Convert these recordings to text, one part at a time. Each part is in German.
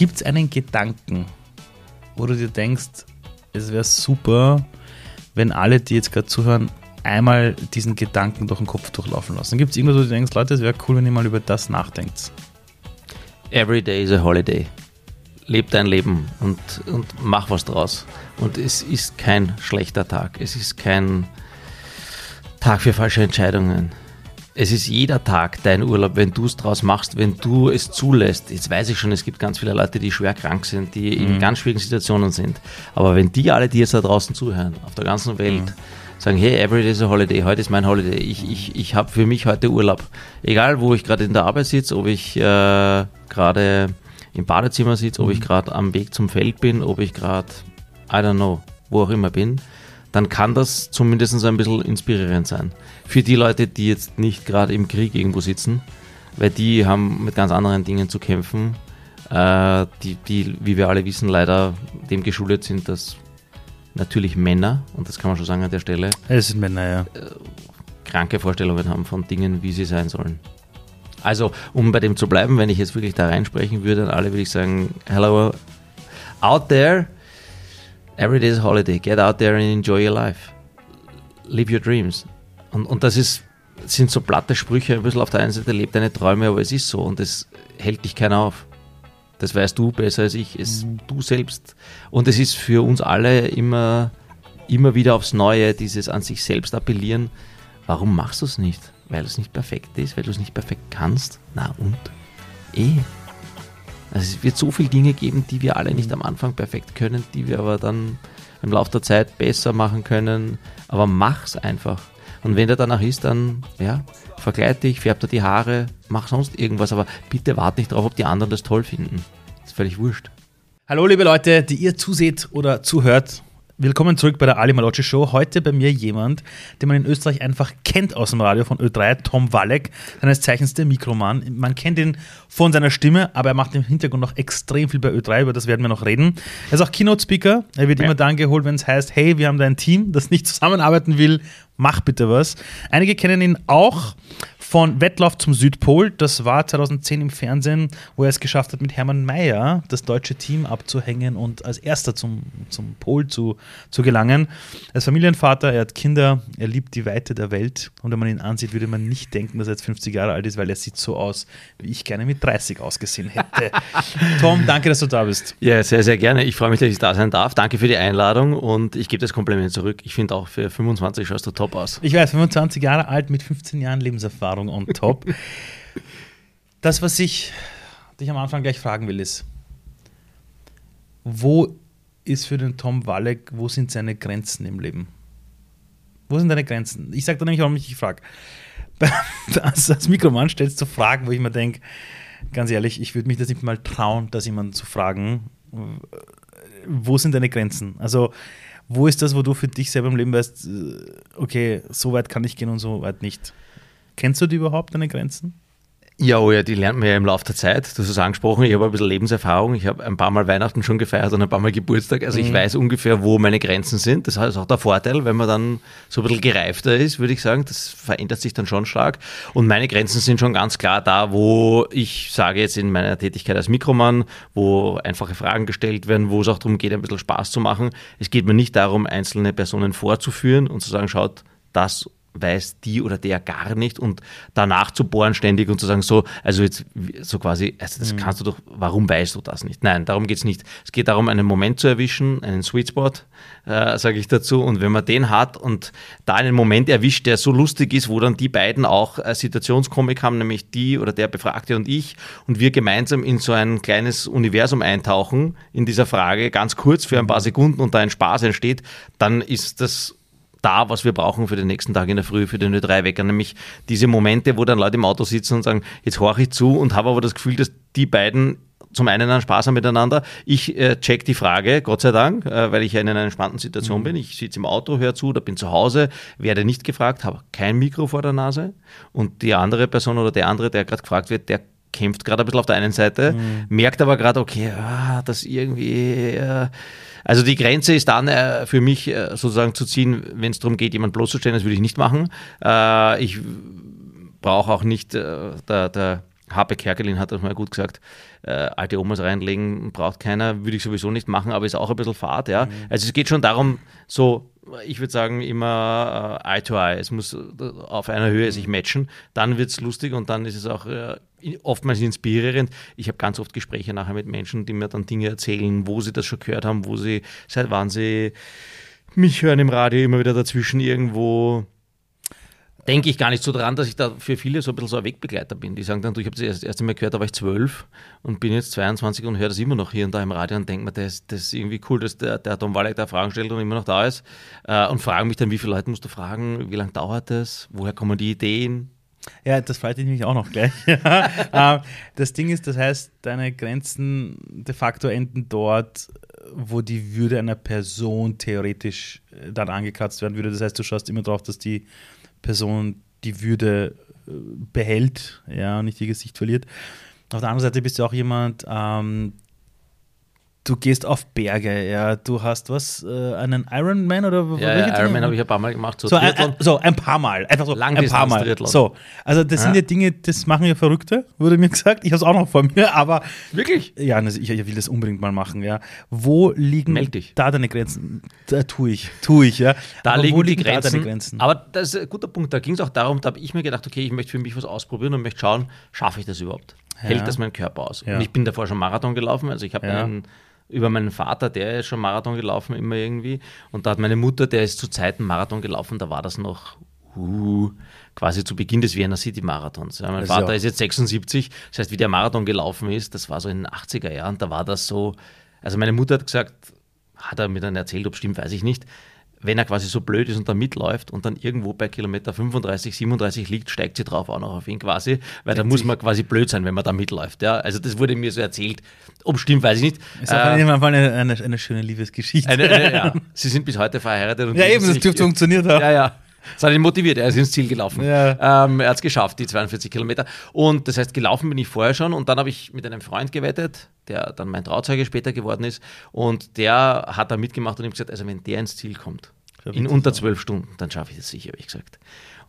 Gibt es einen Gedanken, wo du dir denkst, es wäre super, wenn alle, die jetzt gerade zuhören, einmal diesen Gedanken durch den Kopf durchlaufen lassen? Gibt es irgendwas, wo du denkst, Leute, es wäre cool, wenn ihr mal über das nachdenkt? Every day is a holiday. Leb dein Leben und, und mach was draus. Und es ist kein schlechter Tag. Es ist kein Tag für falsche Entscheidungen. Es ist jeder Tag dein Urlaub, wenn du es draus machst, wenn du es zulässt. Jetzt weiß ich schon, es gibt ganz viele Leute, die schwer krank sind, die mhm. in ganz schwierigen Situationen sind. Aber wenn die alle, die jetzt da draußen zuhören, auf der ganzen Welt, mhm. sagen, hey, every day is a holiday, heute ist mein Holiday, ich, ich, ich habe für mich heute Urlaub. Egal, wo ich gerade in der Arbeit sitze, ob ich äh, gerade im Badezimmer sitze, mhm. ob ich gerade am Weg zum Feld bin, ob ich gerade, I don't know, wo auch immer bin, dann kann das zumindest ein bisschen inspirierend sein. Für die Leute, die jetzt nicht gerade im Krieg irgendwo sitzen, weil die haben mit ganz anderen Dingen zu kämpfen, äh, die, die, wie wir alle wissen, leider dem geschuldet sind, dass natürlich Männer, und das kann man schon sagen an der Stelle, es sind Männer, ja. Äh, kranke Vorstellungen haben von Dingen, wie sie sein sollen. Also, um bei dem zu bleiben, wenn ich jetzt wirklich da reinsprechen würde, an alle würde ich sagen, hello, out there, Every day is a holiday. Get out there and enjoy your life. Live your dreams. Und, und das ist, sind so platte Sprüche, ein bisschen auf der einen Seite lebt deine Träume, aber es ist so und es hält dich keiner auf. Das weißt du besser als ich, es mhm. du selbst. Und es ist für uns alle immer, immer wieder aufs Neue, dieses an sich selbst appellieren. Warum machst du es nicht? Weil es nicht perfekt ist, weil du es nicht perfekt kannst? Na und? Eh, also es wird so viele Dinge geben, die wir alle nicht am Anfang perfekt können, die wir aber dann im Laufe der Zeit besser machen können. Aber mach's einfach. Und wenn der danach ist, dann ja, verkleid dich, färb dir die Haare, mach sonst irgendwas, aber bitte warte nicht drauf, ob die anderen das toll finden. Das ist völlig wurscht. Hallo liebe Leute, die ihr zuseht oder zuhört. Willkommen zurück bei der Ali Malocci Show. Heute bei mir jemand, den man in Österreich einfach kennt aus dem Radio von Ö3, Tom Walleck, seines Zeichens der Mikroman. Man kennt ihn von seiner Stimme, aber er macht im Hintergrund noch extrem viel bei Ö3, über das werden wir noch reden. Er ist auch Keynote-Speaker. Er wird ja. immer dann geholt, wenn es heißt, hey, wir haben da ein Team, das nicht zusammenarbeiten will, mach bitte was. Einige kennen ihn auch von Wettlauf zum Südpol. Das war 2010 im Fernsehen, wo er es geschafft hat, mit Hermann Mayer das deutsche Team abzuhängen und als erster zum, zum Pol zu, zu gelangen. Als Familienvater, er hat Kinder, er liebt die Weite der Welt und wenn man ihn ansieht, würde man nicht denken, dass er jetzt 50 Jahre alt ist, weil er sieht so aus, wie ich gerne mit 30 ausgesehen hätte. Tom, danke, dass du da bist. Ja, sehr, sehr gerne. Ich freue mich, dass ich da sein darf. Danke für die Einladung und ich gebe das Kompliment zurück. Ich finde auch für 25 schaust du top aus. Ich weiß, 25 Jahre alt mit 15 Jahren Lebenserfahrung. Erfahrung on top. das, was ich dich am Anfang gleich fragen will, ist, wo ist für den Tom Walleck, wo sind seine Grenzen im Leben? Wo sind deine Grenzen? Ich sage dir nämlich, warum ich dich frage. als, als Mikroman stellst du Fragen, wo ich mir denke, ganz ehrlich, ich würde mich das nicht mal trauen, das jemanden zu fragen. Wo sind deine Grenzen? Also, wo ist das, wo du für dich selber im Leben weißt, okay, so weit kann ich gehen und so weit nicht? Kennst du die überhaupt, deine Grenzen? Ja, oh ja, die lernt man ja im Laufe der Zeit. Du hast es angesprochen, ich habe ein bisschen Lebenserfahrung. Ich habe ein paar Mal Weihnachten schon gefeiert und ein paar Mal Geburtstag. Also mhm. ich weiß ungefähr, wo meine Grenzen sind. Das ist auch der Vorteil, wenn man dann so ein bisschen gereifter ist, würde ich sagen. Das verändert sich dann schon stark. Und meine Grenzen sind schon ganz klar da, wo ich sage jetzt in meiner Tätigkeit als Mikromann, wo einfache Fragen gestellt werden, wo es auch darum geht, ein bisschen Spaß zu machen. Es geht mir nicht darum, einzelne Personen vorzuführen und zu sagen, schaut, das weiß die oder der gar nicht und danach zu bohren ständig und zu sagen, so, also jetzt so quasi, also das mhm. kannst du doch, warum weißt du das nicht? Nein, darum geht es nicht. Es geht darum, einen Moment zu erwischen, einen Sweet Spot, äh, sage ich dazu. Und wenn man den hat und da einen Moment erwischt, der so lustig ist, wo dann die beiden auch äh, Situationskomik haben, nämlich die oder der Befragte und ich, und wir gemeinsam in so ein kleines Universum eintauchen in dieser Frage, ganz kurz für ein paar mhm. Sekunden und da ein Spaß entsteht, dann ist das da, was wir brauchen für den nächsten Tag in der Früh, für den Ö3-Wecker. Nämlich diese Momente, wo dann Leute im Auto sitzen und sagen, jetzt horche ich zu und habe aber das Gefühl, dass die beiden zum einen einen Spaß haben miteinander. Ich äh, check die Frage, Gott sei Dank, äh, weil ich ja in einer entspannten Situation mhm. bin. Ich sitze im Auto, höre zu oder bin zu Hause, werde nicht gefragt, habe kein Mikro vor der Nase. Und die andere Person oder der andere, der gerade gefragt wird, der kämpft gerade ein bisschen auf der einen Seite, mhm. merkt aber gerade, okay, ah, das irgendwie. Äh, also die Grenze ist dann äh, für mich äh, sozusagen zu ziehen, wenn es darum geht, jemanden bloßzustellen, das würde ich nicht machen. Äh, ich brauche auch nicht äh, der, der Harpe Kerkelin hat das mal gut gesagt, äh, alte Omas reinlegen braucht keiner, würde ich sowieso nicht machen, aber ist auch ein bisschen Fahrt, ja. Mhm. Also es geht schon darum, so, ich würde sagen, immer äh, Eye to Eye. Es muss auf einer Höhe sich matchen, dann wird es lustig und dann ist es auch äh, oftmals inspirierend. Ich habe ganz oft Gespräche nachher mit Menschen, die mir dann Dinge erzählen, wo sie das schon gehört haben, wo sie, seit wann sie mich hören im Radio immer wieder dazwischen irgendwo denke ich gar nicht so dran, dass ich da für viele so ein bisschen so ein Wegbegleiter bin. Die sagen dann, du, ich habe das erste, erste Mal gehört, da war ich zwölf und bin jetzt 22 und höre das immer noch hier und da im Radio und denke mir, das, das ist irgendwie cool, dass der, der Tom Walleck da Fragen stellt und immer noch da ist. Äh, und fragen mich dann, wie viele Leute musst du fragen, wie lange dauert das, woher kommen die Ideen? Ja, das freut mich auch noch gleich. Ähm, das Ding ist, das heißt, deine Grenzen de facto enden dort, wo die Würde einer Person theoretisch äh, dann angekratzt werden würde. Das heißt, du schaust immer drauf, dass die Person die Würde äh, behält, ja, und nicht ihr Gesicht verliert. Auf der anderen Seite bist du auch jemand, ähm, du gehst auf Berge, ja, du hast was, äh, einen Ironman oder ja, ja Ironman habe ich ein paar Mal gemacht. So, so, ein, ein, so ein paar Mal, einfach so ein paar Mal. Triathlon. So, also das ja. sind ja Dinge, das machen ja Verrückte, wurde mir gesagt. Ich habe es auch noch vor mir, aber wirklich? Ja, ich, ich, will das unbedingt mal machen. Ja, wo liegen da deine Grenzen? Da tue ich, tue ich, ja. Da aber liegen wo liegen die Grenzen, da deine Grenzen. Aber das ist ein guter Punkt. Da ging es auch darum, da habe ich mir gedacht, okay, ich möchte für mich was ausprobieren und möchte schauen, schaffe ich das überhaupt? Ja. Hält das mein Körper aus? Und ich bin davor schon Marathon gelaufen, also ich habe einen über meinen Vater, der ist schon Marathon gelaufen, immer irgendwie. Und da hat meine Mutter, der ist zu Zeiten Marathon gelaufen, da war das noch uh, quasi zu Beginn des Vienna City Marathons. Ja, mein das Vater ist, ist jetzt 76, das heißt, wie der Marathon gelaufen ist, das war so in den 80er Jahren, da war das so. Also meine Mutter hat gesagt, hat er mir dann erzählt, ob stimmt, weiß ich nicht wenn er quasi so blöd ist und da mitläuft und dann irgendwo bei Kilometer 35, 37 liegt, steigt sie drauf auch noch auf ihn quasi, weil da muss man quasi blöd sein, wenn man da mitläuft. Ja? Also das wurde mir so erzählt. Ob stimmt, weiß ich nicht. Ist auf jeden Fall eine, eine, eine schöne Liebesgeschichte. Eine, eine, ja. Sie sind bis heute verheiratet. ja, eben, das dürfte funktioniert haben. Ja, ja. Das hat ihn motiviert, er ist ins Ziel gelaufen. Ja. Ähm, er hat es geschafft, die 42 Kilometer. Und das heißt, gelaufen bin ich vorher schon und dann habe ich mit einem Freund gewettet, der dann mein Trauzeuge später geworden ist. Und der hat da mitgemacht und ihm gesagt, also wenn der ins Ziel kommt, in unter zwölf Stunden, dann schaffe ich das sicher, habe ich gesagt.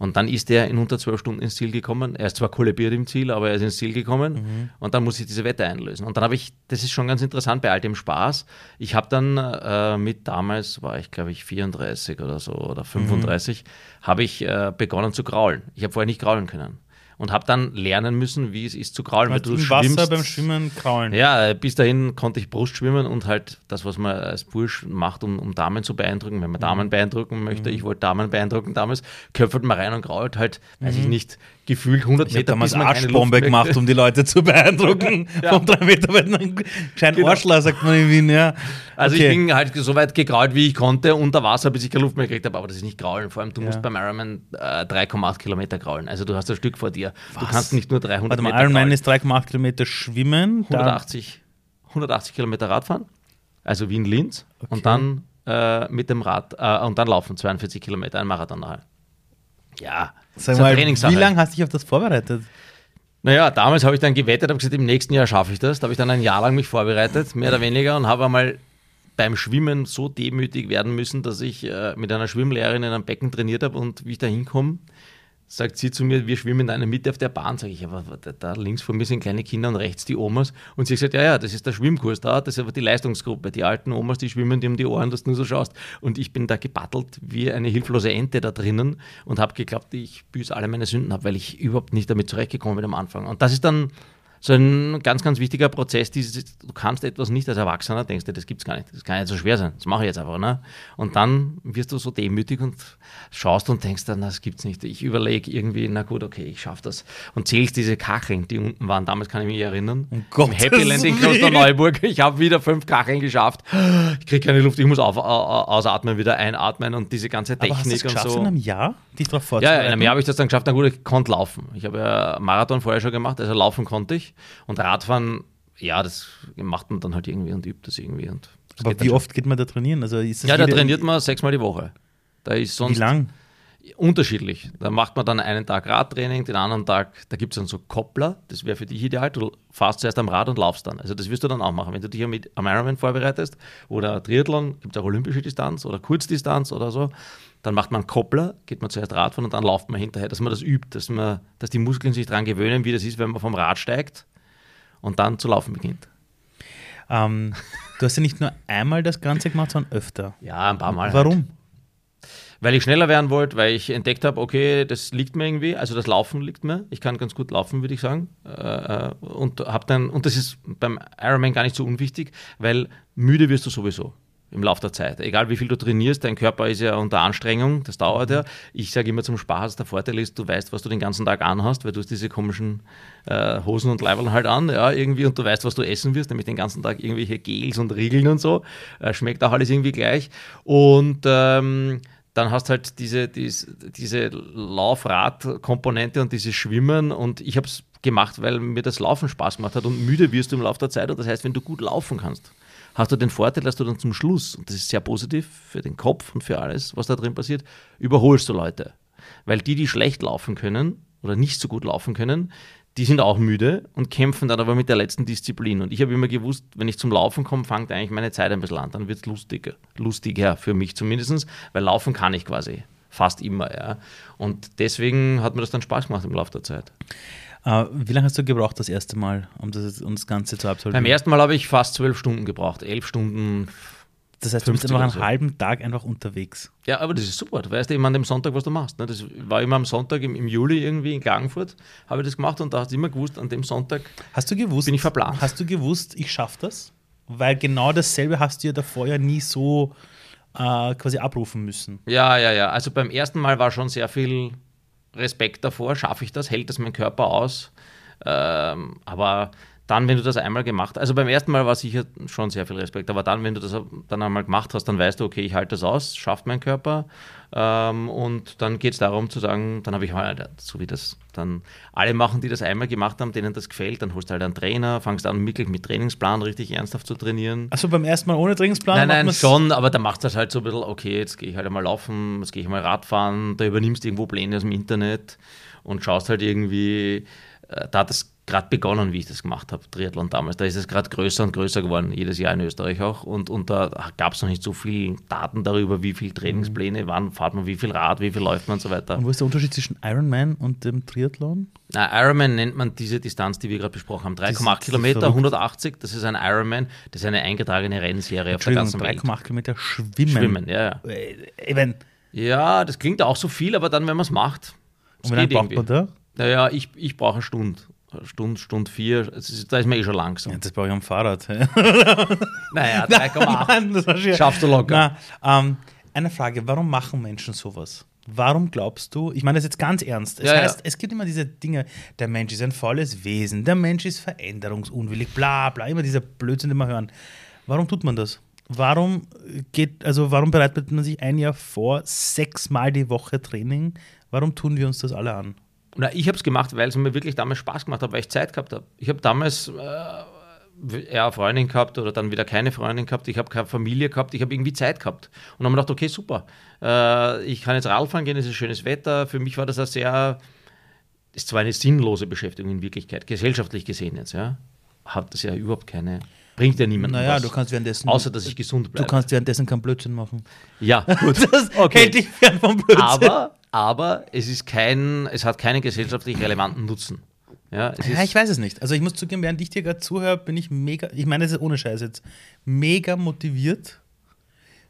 Und dann ist er in unter zwölf Stunden ins Ziel gekommen. Er ist zwar kollabiert im Ziel, aber er ist ins Ziel gekommen. Mhm. Und dann muss ich diese Wette einlösen. Und dann habe ich, das ist schon ganz interessant bei all dem Spaß. Ich habe dann äh, mit damals, war ich glaube ich 34 oder so oder 35, mhm. habe ich äh, begonnen zu kraulen. Ich habe vorher nicht kraulen können und habe dann lernen müssen, wie es ist zu kraulen. Weil du im Wasser beim Schwimmen kraulen. Ja, bis dahin konnte ich Brust schwimmen und halt das, was man als Bursch macht, um, um Damen zu beeindrucken, wenn man Damen mhm. beeindrucken möchte. Mhm. Ich wollte Damen beeindrucken damals, köpfert man rein und krault halt, weiß ich mhm. nicht, gefühlt 100 ich Meter. Damals Arschbombe gemacht, um die Leute zu beeindrucken. ja. Von drei Meter weit ein kleinen genau. Arschler, sagt man in Wien, ja. Also okay. ich bin halt so weit gegrault, wie ich konnte, unter Wasser, bis ich keine Luft mehr gekriegt habe. Aber das ist nicht graulen. Vor allem, du ja. musst beim Ironman äh, 3,8 Kilometer graulen. Also du hast ein Stück vor dir. Was? Du kannst nicht nur 300 Warte mal, Meter Ironman ist 3,8 Kilometer schwimmen. 180, 180 Kilometer Radfahren. Also Wien-Linz. Okay. Und dann äh, mit dem Rad, äh, und dann laufen 42 Kilometer, ein Marathon nachher. Ja, Sag mal, wie lange hast du dich auf das vorbereitet? Naja, damals habe ich dann gewettet, habe gesagt, im nächsten Jahr schaffe ich das. Da habe ich dann ein Jahr lang mich vorbereitet, mehr oder weniger, und habe einmal beim Schwimmen so demütig werden müssen, dass ich äh, mit einer Schwimmlehrerin in einem Becken trainiert habe und wie ich da hinkomme, sagt sie zu mir, wir schwimmen in einer Mitte auf der Bahn. Sage ich, aber da links von mir sind kleine Kinder und rechts die Omas. Und sie sagt, ja, ja, das ist der Schwimmkurs da, das ist aber die Leistungsgruppe. Die alten Omas, die schwimmen dir um die Ohren, dass du nur so schaust. Und ich bin da gebattelt wie eine hilflose Ente da drinnen und habe geglaubt, ich büße alle meine Sünden ab, weil ich überhaupt nicht damit zurechtgekommen bin am Anfang. Und das ist dann so ein ganz, ganz wichtiger Prozess. Dieses, du kannst etwas nicht als Erwachsener, denkst du, das gibt es gar nicht. Das kann nicht so schwer sein. Das mache ich jetzt einfach. Ne? Und dann wirst du so demütig und schaust und denkst dann, das gibt es nicht. Ich überlege irgendwie, na gut, okay, ich schaffe das. Und zählst diese Kacheln, die unten waren. Damals kann ich mich erinnern. Um Im Happy Land in Klosterneuburg. Ich habe wieder fünf Kacheln geschafft. Ich kriege keine Luft, ich muss auf, ausatmen, wieder einatmen und diese ganze Technik Aber hast und so. in einem Jahr, dich darauf vorzubereiten? Ja, in einem Jahr habe ich das dann geschafft. Na gut, ich konnte laufen. Ich habe ja Marathon vorher schon gemacht, also laufen konnte ich. Und Radfahren, ja, das macht man dann halt irgendwie und übt das irgendwie. Und das Aber wie oft geht man da trainieren? Also ja, da trainiert man sechsmal die Woche. Da ist sonst, wie lang? Unterschiedlich. Da macht man dann einen Tag Radtraining, den anderen Tag, da gibt es dann so Koppler, das wäre für dich ideal. Du fahrst zuerst am Rad und laufst dann. Also das wirst du dann auch machen. Wenn du dich am Ironman vorbereitest oder Triathlon, gibt es auch olympische Distanz oder Kurzdistanz oder so, dann macht man Koppler, geht man zuerst Radfahren und dann läuft man hinterher, dass man das übt, dass, man, dass die Muskeln sich daran gewöhnen, wie das ist, wenn man vom Rad steigt und dann zu laufen beginnt. Ähm, du hast ja nicht nur einmal das Ganze gemacht, sondern öfter. Ja, ein paar Mal. Warum? Halt. Weil ich schneller werden wollte, weil ich entdeckt habe, okay, das liegt mir irgendwie, also das Laufen liegt mir. Ich kann ganz gut laufen, würde ich sagen. Äh, äh, und habe dann, und das ist beim Ironman gar nicht so unwichtig, weil müde wirst du sowieso im Laufe der Zeit. Egal wie viel du trainierst, dein Körper ist ja unter Anstrengung, das dauert ja. Ich sage immer zum Spaß, der Vorteil ist, du weißt, was du den ganzen Tag anhast, weil du hast diese komischen äh, Hosen und Leiberl halt an, ja, irgendwie, und du weißt, was du essen wirst, nämlich den ganzen Tag irgendwelche Gels und Riegeln und so. Äh, schmeckt auch alles irgendwie gleich. Und ähm, dann hast halt diese, diese, diese Laufrad-Komponente und dieses Schwimmen und ich habe es gemacht, weil mir das Laufen Spaß gemacht hat und müde wirst du im Laufe der Zeit und das heißt, wenn du gut laufen kannst, hast du den Vorteil, dass du dann zum Schluss, und das ist sehr positiv für den Kopf und für alles, was da drin passiert, überholst du Leute. Weil die, die schlecht laufen können oder nicht so gut laufen können, die sind auch müde und kämpfen dann aber mit der letzten Disziplin. Und ich habe immer gewusst, wenn ich zum Laufen komme, fängt eigentlich meine Zeit ein bisschen an. Dann wird es lustiger, lustiger für mich zumindest, weil laufen kann ich quasi fast immer. Ja. Und deswegen hat mir das dann Spaß gemacht im Laufe der Zeit. Uh, wie lange hast du gebraucht das erste Mal, um das, um das Ganze zu absolvieren? Beim ersten Mal habe ich fast zwölf Stunden gebraucht. Elf Stunden, das heißt, du bist einfach einen so. halben Tag einfach unterwegs. Ja, aber das ist super. Du weißt immer an dem Sonntag, was du machst. Ne? Das war immer am Sonntag im, im Juli irgendwie in Klagenfurt, habe ich das gemacht und da hast du immer gewusst, an dem Sonntag hast du gewusst, bin ich verplant. Hast du gewusst, ich schaffe das? Weil genau dasselbe hast du ja davor ja nie so äh, quasi abrufen müssen. Ja, ja, ja. Also beim ersten Mal war schon sehr viel Respekt davor. Schaffe ich das? Hält das mein Körper aus? Ähm, aber dann, wenn du das einmal gemacht hast, also beim ersten Mal war sicher schon sehr viel Respekt, aber dann, wenn du das dann einmal gemacht hast, dann weißt du, okay, ich halte das aus, schafft mein Körper. Ähm, und dann geht es darum zu sagen, dann habe ich halt, so wie das dann alle machen, die das einmal gemacht haben, denen das gefällt, dann holst du halt einen Trainer, fangst an, wirklich mit Trainingsplan richtig ernsthaft zu trainieren. Achso, beim ersten Mal ohne Trainingsplan? Nein, nein, schon, aber dann machst du das halt so ein bisschen, okay, jetzt gehe ich halt einmal laufen, jetzt gehe ich mal Radfahren, da übernimmst du irgendwo Pläne aus dem Internet und schaust halt irgendwie, äh, da hat das gerade begonnen, wie ich das gemacht habe, Triathlon damals. Da ist es gerade größer und größer geworden, jedes Jahr in Österreich auch. Und, und da gab es noch nicht so viele Daten darüber, wie viele Trainingspläne, mhm. wann fährt man, wie viel Rad, wie viel läuft man und so weiter. Und wo ist der Unterschied zwischen Ironman und dem Triathlon? Na, Ironman nennt man diese Distanz, die wir gerade besprochen haben. 3,8 Kilometer, 180, das ist ein Ironman, das ist eine eingetragene Rennserie auf der ganzen Welt. 3,8 Kilometer schwimmen. Schwimmen, ja. ja. Äh, ja, das klingt auch so viel, aber dann, wenn man es macht. Und wie lange braucht man da? Naja, ich, ich brauche eine Stunde. Stunde, Stunde vier, da ist man eh schon langsam. Ja, das brauche ich am Fahrrad. naja, 3,8. Schaffst du locker. Na, ähm, eine Frage, warum machen Menschen sowas? Warum glaubst du, ich meine das jetzt ganz ernst, es ja, heißt, ja. es gibt immer diese Dinge, der Mensch ist ein volles Wesen, der Mensch ist veränderungsunwillig, bla bla, immer dieser Blödsinn, den wir hören. Warum tut man das? Warum geht, also warum bereitet man sich ein Jahr vor, sechsmal die Woche Training? Warum tun wir uns das alle an? Na, ich habe es gemacht, weil es mir wirklich damals Spaß gemacht hat, weil ich Zeit gehabt habe. Ich habe damals äh, eher eine Freundin gehabt oder dann wieder keine Freundin gehabt. Ich habe keine Familie gehabt. Ich habe irgendwie Zeit gehabt. Und dann habe ich gedacht, okay, super. Äh, ich kann jetzt Radfahren gehen, es ist schönes Wetter. Für mich war das ein sehr, ist zwar eine sinnlose Beschäftigung in Wirklichkeit, gesellschaftlich gesehen jetzt, ja. Hat das ja überhaupt keine bringt ja niemandem naja, was. du kannst währenddessen. Außer, dass ich gesund bleibe. Du kannst währenddessen keinen Blödsinn machen. Ja, gut. das okay. hält dich fern vom Blödsinn. Aber, aber es, ist kein, es hat keinen gesellschaftlich relevanten Nutzen. Ja, ja, ich weiß es nicht. Also ich muss zugeben, während ich dir gerade zuhöre, bin ich mega, ich meine, das ist ohne Scheiß jetzt, mega motiviert,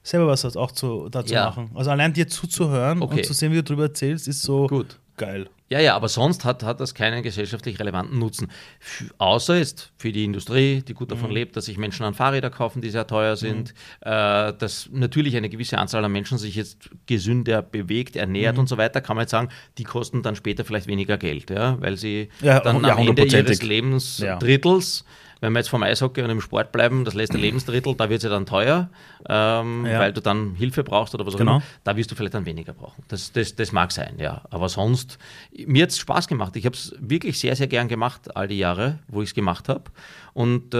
selber was auch zu, dazu ja. machen. Also allein dir zuzuhören okay. und zu sehen, wie du darüber erzählst, ist so Gut. Geil. Ja, ja, aber sonst hat, hat das keinen gesellschaftlich relevanten Nutzen. F außer jetzt für die Industrie, die gut davon mhm. lebt, dass sich Menschen an Fahrräder kaufen, die sehr teuer sind, mhm. äh, dass natürlich eine gewisse Anzahl an Menschen sich jetzt gesünder bewegt, ernährt mhm. und so weiter, kann man jetzt sagen, die kosten dann später vielleicht weniger Geld, ja, weil sie ja, dann ja, am Ende ihres Lebensdrittels ja wenn wir jetzt vom Eishockey und im Sport bleiben, das letzte Lebensdrittel, da wird es ja dann teuer, ähm, ja. weil du dann Hilfe brauchst oder was auch genau. immer. Da wirst du vielleicht dann weniger brauchen. Das, das, das mag sein, ja. Aber sonst, mir hat es Spaß gemacht. Ich habe es wirklich sehr, sehr gern gemacht, all die Jahre, wo ich es gemacht habe. Und äh,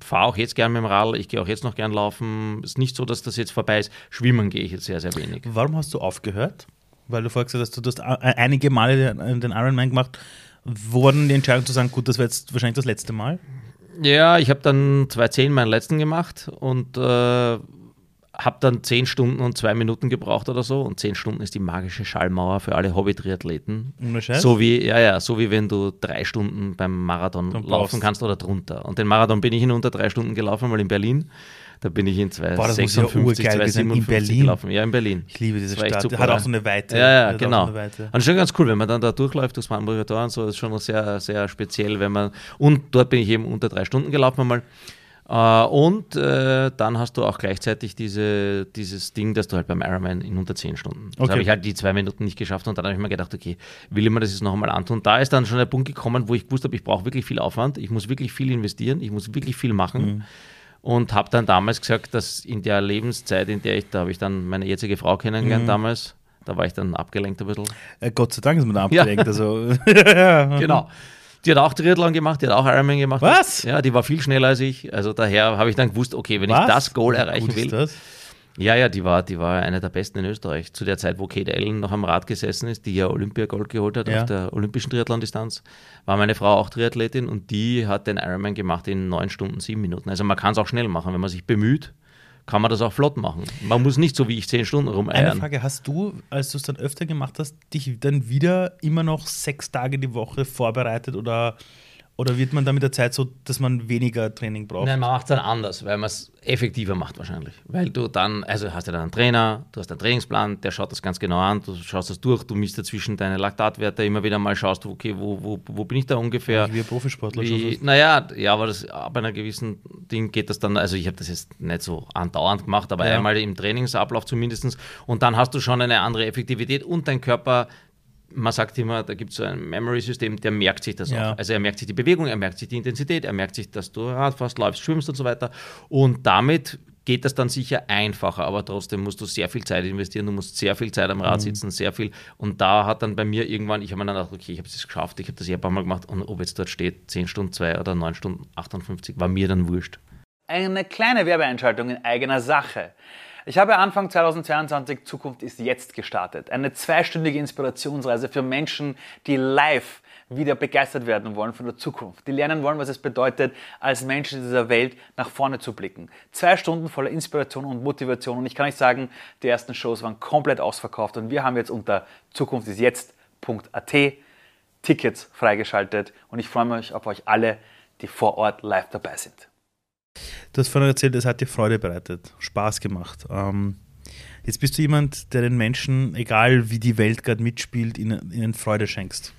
fahre auch jetzt gern mit dem Rad, ich gehe auch jetzt noch gern laufen. Es ist nicht so, dass das jetzt vorbei ist. Schwimmen gehe ich jetzt sehr, sehr wenig. Warum hast du aufgehört? Weil du vorher gesagt hast, du hast einige Male den Ironman gemacht. Wo war denn die Entscheidung zu sagen, gut, das wäre jetzt wahrscheinlich das letzte Mal? Ja, ich habe dann 2010 meinen letzten gemacht und äh, habe dann 10 Stunden und 2 Minuten gebraucht oder so. Und 10 Stunden ist die magische Schallmauer für alle Hobby-Triathleten. So wie, ja, ja, so wie wenn du drei Stunden beim Marathon dann laufen kannst oder drunter. Und den Marathon bin ich in unter drei Stunden gelaufen, mal in Berlin. Da bin ich in 256, ja 257 gelaufen. Ja, in Berlin. Ich liebe diese Stadt. Super, hat auch so eine Weite. Ja, ja, genau. Und schon ganz cool, wenn man dann da durchläuft durchs Hamburger Tor und so, das ist schon sehr, sehr speziell, wenn man, und dort bin ich eben unter drei Stunden gelaufen einmal. Uh, und äh, dann hast du auch gleichzeitig diese, dieses Ding, dass du halt beim Ironman in unter 10 Stunden. Das okay. habe ich halt die zwei Minuten nicht geschafft und dann habe ich mir gedacht, okay, will ich mir das jetzt noch einmal antun? Da ist dann schon der Punkt gekommen, wo ich gewusst habe, ich brauche wirklich viel Aufwand, ich muss wirklich viel investieren, ich muss wirklich viel machen. Mhm und habe dann damals gesagt, dass in der Lebenszeit, in der ich, da habe ich dann meine jetzige Frau kennengelernt mhm. damals, da war ich dann abgelenkt ein bisschen. Äh, Gott sei Dank ist man abgelenkt. Ja. Also. genau. Die hat auch Triathlon gemacht, die hat auch Ironman gemacht. Was? Ja, die war viel schneller als ich. Also daher habe ich dann gewusst, okay, wenn Was? ich das Goal erreichen will, das? Ja, ja, die war, die war eine der besten in Österreich. Zu der Zeit, wo Kate Allen noch am Rad gesessen ist, die ja Olympiagold geholt hat ja. auf der olympischen Triathlon-Distanz, war meine Frau auch Triathletin und die hat den Ironman gemacht in neun Stunden, sieben Minuten. Also man kann es auch schnell machen, wenn man sich bemüht kann man das auch flott machen. Man muss nicht so wie ich zehn Stunden rumeiern. Eine Frage, hast du, als du es dann öfter gemacht hast, dich dann wieder immer noch sechs Tage die Woche vorbereitet oder oder wird man da mit der Zeit so, dass man weniger Training braucht? Nein, man macht es dann anders, weil man es effektiver macht wahrscheinlich. Weil du dann, also hast du dann einen Trainer, du hast einen Trainingsplan, der schaut das ganz genau an, du schaust das durch, du misst dazwischen deine Laktatwerte, immer wieder mal schaust, okay, wo, wo, wo bin ich da ungefähr? Wie ein Profisportler wie, schon. Naja, ja, aber das, bei einer gewissen Ding geht das dann, also ich habe das jetzt nicht so andauernd gemacht, aber ja. einmal im Trainingsablauf zumindest. Und dann hast du schon eine andere Effektivität und dein Körper man sagt immer, da gibt es so ein Memory-System, der merkt sich das ja. auch. Also er merkt sich die Bewegung, er merkt sich die Intensität, er merkt sich, dass du Radfährst, läufst, schwimmst und so weiter. Und damit geht das dann sicher einfacher, aber trotzdem musst du sehr viel Zeit investieren, du musst sehr viel Zeit am Rad mhm. sitzen, sehr viel. Und da hat dann bei mir irgendwann, ich habe mir dann gedacht, okay, ich habe es geschafft, ich habe das ja ein paar Mal gemacht und ob jetzt dort steht 10 Stunden 2 oder 9 Stunden 58, war mir dann wurscht. Eine kleine Werbeeinschaltung in eigener Sache. Ich habe Anfang 2022 Zukunft ist jetzt gestartet. Eine zweistündige Inspirationsreise für Menschen, die live wieder begeistert werden wollen von der Zukunft, die lernen wollen, was es bedeutet, als Menschen dieser Welt nach vorne zu blicken. Zwei Stunden voller Inspiration und Motivation und ich kann euch sagen, die ersten Shows waren komplett ausverkauft und wir haben jetzt unter zukunftisjetzt.at Tickets freigeschaltet und ich freue mich auf euch alle, die vor Ort live dabei sind. Du hast vorhin erzählt, es hat dir Freude bereitet, Spaß gemacht. Ähm, jetzt bist du jemand, der den Menschen, egal wie die Welt gerade mitspielt, ihnen, ihnen Freude schenkst.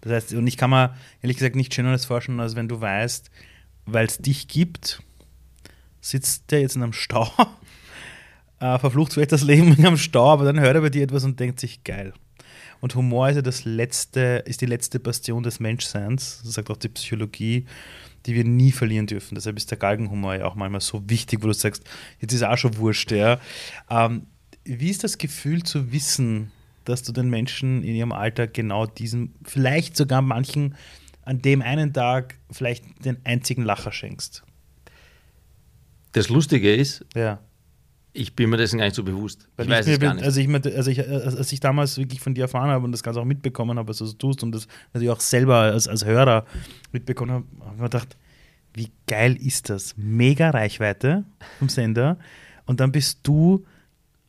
Das heißt, und ich kann mir ehrlich gesagt nicht schöneres vorstellen, als wenn du weißt, weil es dich gibt, sitzt der jetzt in einem Stau, äh, verflucht vielleicht das Leben in einem Stau, aber dann hört er bei dir etwas und denkt sich, geil. Und Humor ist ja das letzte, ist die letzte Bastion des Menschseins, das sagt auch die Psychologie die wir nie verlieren dürfen. Deshalb ist der Galgenhumor ja auch manchmal so wichtig, wo du sagst, jetzt ist auch schon wurscht. Ja. Ähm, wie ist das Gefühl zu wissen, dass du den Menschen in ihrem Alter genau diesen, vielleicht sogar manchen an dem einen Tag vielleicht den einzigen Lacher schenkst? Das Lustige ist, ja. Ich bin mir dessen gar nicht so bewusst. Weil ich weiß es gar nicht. Also ich, also ich, als ich damals wirklich von dir erfahren habe und das Ganze auch mitbekommen habe, was du so tust und das natürlich auch selber als, als Hörer mitbekommen habe, habe ich mir gedacht, wie geil ist das? Mega Reichweite vom Sender. Und dann bist du,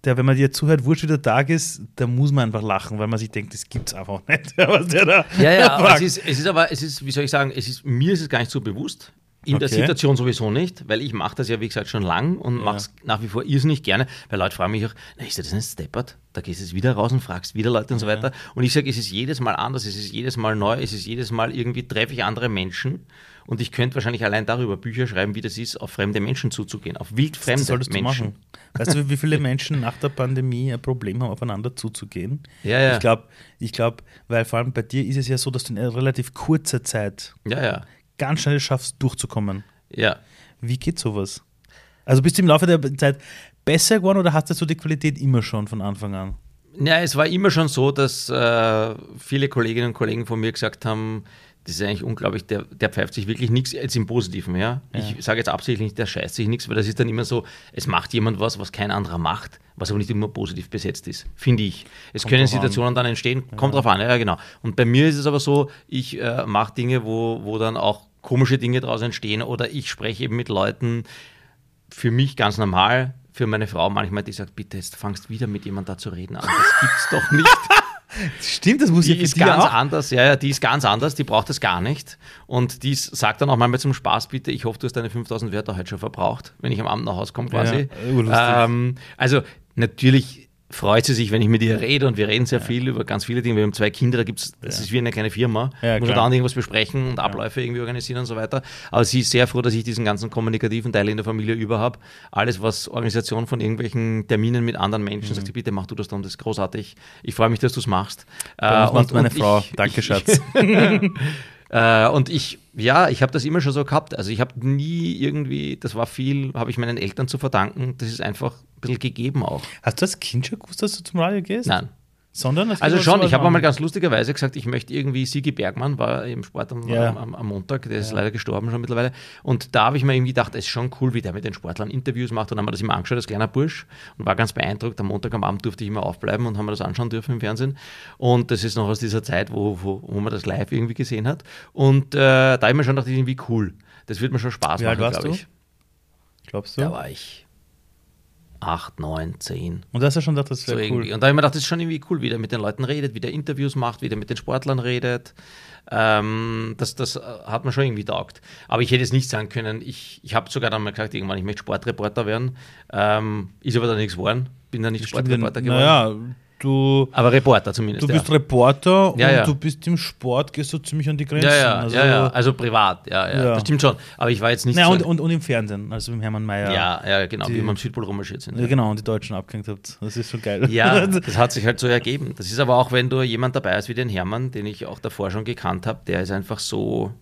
der, wenn man dir zuhört, wurscht wie der Tag ist, da muss man einfach lachen, weil man sich denkt, das gibt es einfach nicht. Was der da ja, ja, es ist, es ist aber, es ist, wie soll ich sagen, es ist, mir ist es gar nicht so bewusst. In okay. der Situation sowieso nicht, weil ich mache das ja, wie gesagt, schon lang und ja. mache es nach wie vor irrsinnig gerne, weil Leute fragen mich auch, na, ist das nicht steppert? Da gehst du jetzt wieder raus und fragst wieder Leute und so weiter. Und ich sage, es ist jedes Mal anders, es ist jedes Mal neu, es ist jedes Mal irgendwie treffe ich andere Menschen und ich könnte wahrscheinlich allein darüber Bücher schreiben, wie das ist, auf fremde Menschen zuzugehen, auf wildfremde das solltest Menschen. Du machen. Weißt du, wie viele Menschen nach der Pandemie ein Problem haben, aufeinander zuzugehen? Ja, ja. Ich glaube, ich glaub, weil vor allem bei dir ist es ja so, dass du in relativ kurzer Zeit ja, ja ganz schnell schaffst, durchzukommen. Ja. Wie geht sowas? Also bist du im Laufe der Zeit besser geworden oder hast du so die Qualität immer schon von Anfang an? Ja, es war immer schon so, dass äh, viele Kolleginnen und Kollegen von mir gesagt haben, das ist eigentlich unglaublich, der, der pfeift sich wirklich nichts, jetzt im Positiven, ja. ja. Ich sage jetzt absichtlich nicht, der scheißt sich nichts, weil das ist dann immer so, es macht jemand was, was kein anderer macht, was aber nicht immer positiv besetzt ist, finde ich. Es kommt können Situationen an. dann entstehen, kommt ja. drauf an, ja, genau. Und bei mir ist es aber so, ich äh, mache Dinge, wo, wo dann auch komische Dinge daraus entstehen oder ich spreche eben mit Leuten, für mich ganz normal, für meine Frau manchmal, die sagt, bitte, jetzt fangst wieder mit jemandem da zu reden an. Das gibt's doch nicht. Stimmt, das muss die ja ist ganz auch? anders. Ja, ja, die ist ganz anders, die braucht das gar nicht. Und die sagt dann auch manchmal zum Spaß, bitte, ich hoffe, du hast deine 5000 Wörter heute schon verbraucht, wenn ich am Abend nach Hause komme quasi. Ja, ähm, also natürlich freut sie sich, wenn ich mit ihr rede und wir reden sehr ja. viel über ganz viele Dinge. Wir haben zwei Kinder, da gibt es, das ja. ist wie eine kleine Firma. Ja, muss man dann irgendwas besprechen und Abläufe irgendwie organisieren und so weiter. Aber sie ist sehr froh, dass ich diesen ganzen kommunikativen Teil in der Familie über habe. Alles, was Organisation von irgendwelchen Terminen mit anderen Menschen, mhm. sagt sie, bitte mach du das dann, das ist großartig. Ich freue mich, dass du es machst. Äh, und meine Frau. Ich, Danke, Schatz. Äh, und ich, ja, ich habe das immer schon so gehabt. Also ich habe nie irgendwie, das war viel, habe ich meinen Eltern zu verdanken. Das ist einfach ein bisschen gegeben auch. Hast du als Kind schon gewusst, dass du zum Radio gehst? Nein. Sondern also schon, ich habe mal ganz lustigerweise gesagt, ich möchte irgendwie Sigi Bergmann, war im Sport am, ja. am, am Montag, der ist leider gestorben schon mittlerweile. Und da habe ich mir irgendwie gedacht, es ist schon cool, wie der mit den Sportlern Interviews macht. Und dann haben wir das immer angeschaut als kleiner Bursch und war ganz beeindruckt. Am Montag am Abend durfte ich immer aufbleiben und haben wir das anschauen dürfen im Fernsehen. Und das ist noch aus dieser Zeit, wo, wo, wo man das live irgendwie gesehen hat. Und äh, da habe ich mir schon gedacht, irgendwie cool. Das wird mir schon Spaß machen, glaube ich. Glaubst du? Da war ich 8, 9, 10. Und da hast du schon gedacht, das wäre so cool. Und da habe ich mir gedacht, das ist schon irgendwie cool, wie der mit den Leuten redet, wie der Interviews macht, wie der mit den Sportlern redet. Ähm, das, das äh, hat mir schon irgendwie taugt. Aber ich hätte es nicht sagen können. Ich, ich habe sogar dann mal gesagt, irgendwann, ich möchte Sportreporter werden. Ähm, ist aber da nichts geworden. Bin da nicht Sportreporter geworden. Naja, du. Aber Reporter zumindest. Du bist ja. Reporter ja, und ja. du bist im Sport, gehst du ziemlich an die Grenzen. Ja, ja, also, ja, also privat, ja, ja, Das stimmt schon. Aber ich war jetzt nicht. Naja, so und, und, und, im Fernsehen, also mit Hermann Mayer. Ja, ja, genau, die, wie wir am Südpol rummarschiert sind. Ja, genau, und die Deutschen abgehängt habt. Das ist so geil. Ja, das hat sich halt so ergeben. Das ist aber auch, wenn du jemand dabei hast wie den Hermann, den ich auch davor schon gekannt habe, der ist einfach so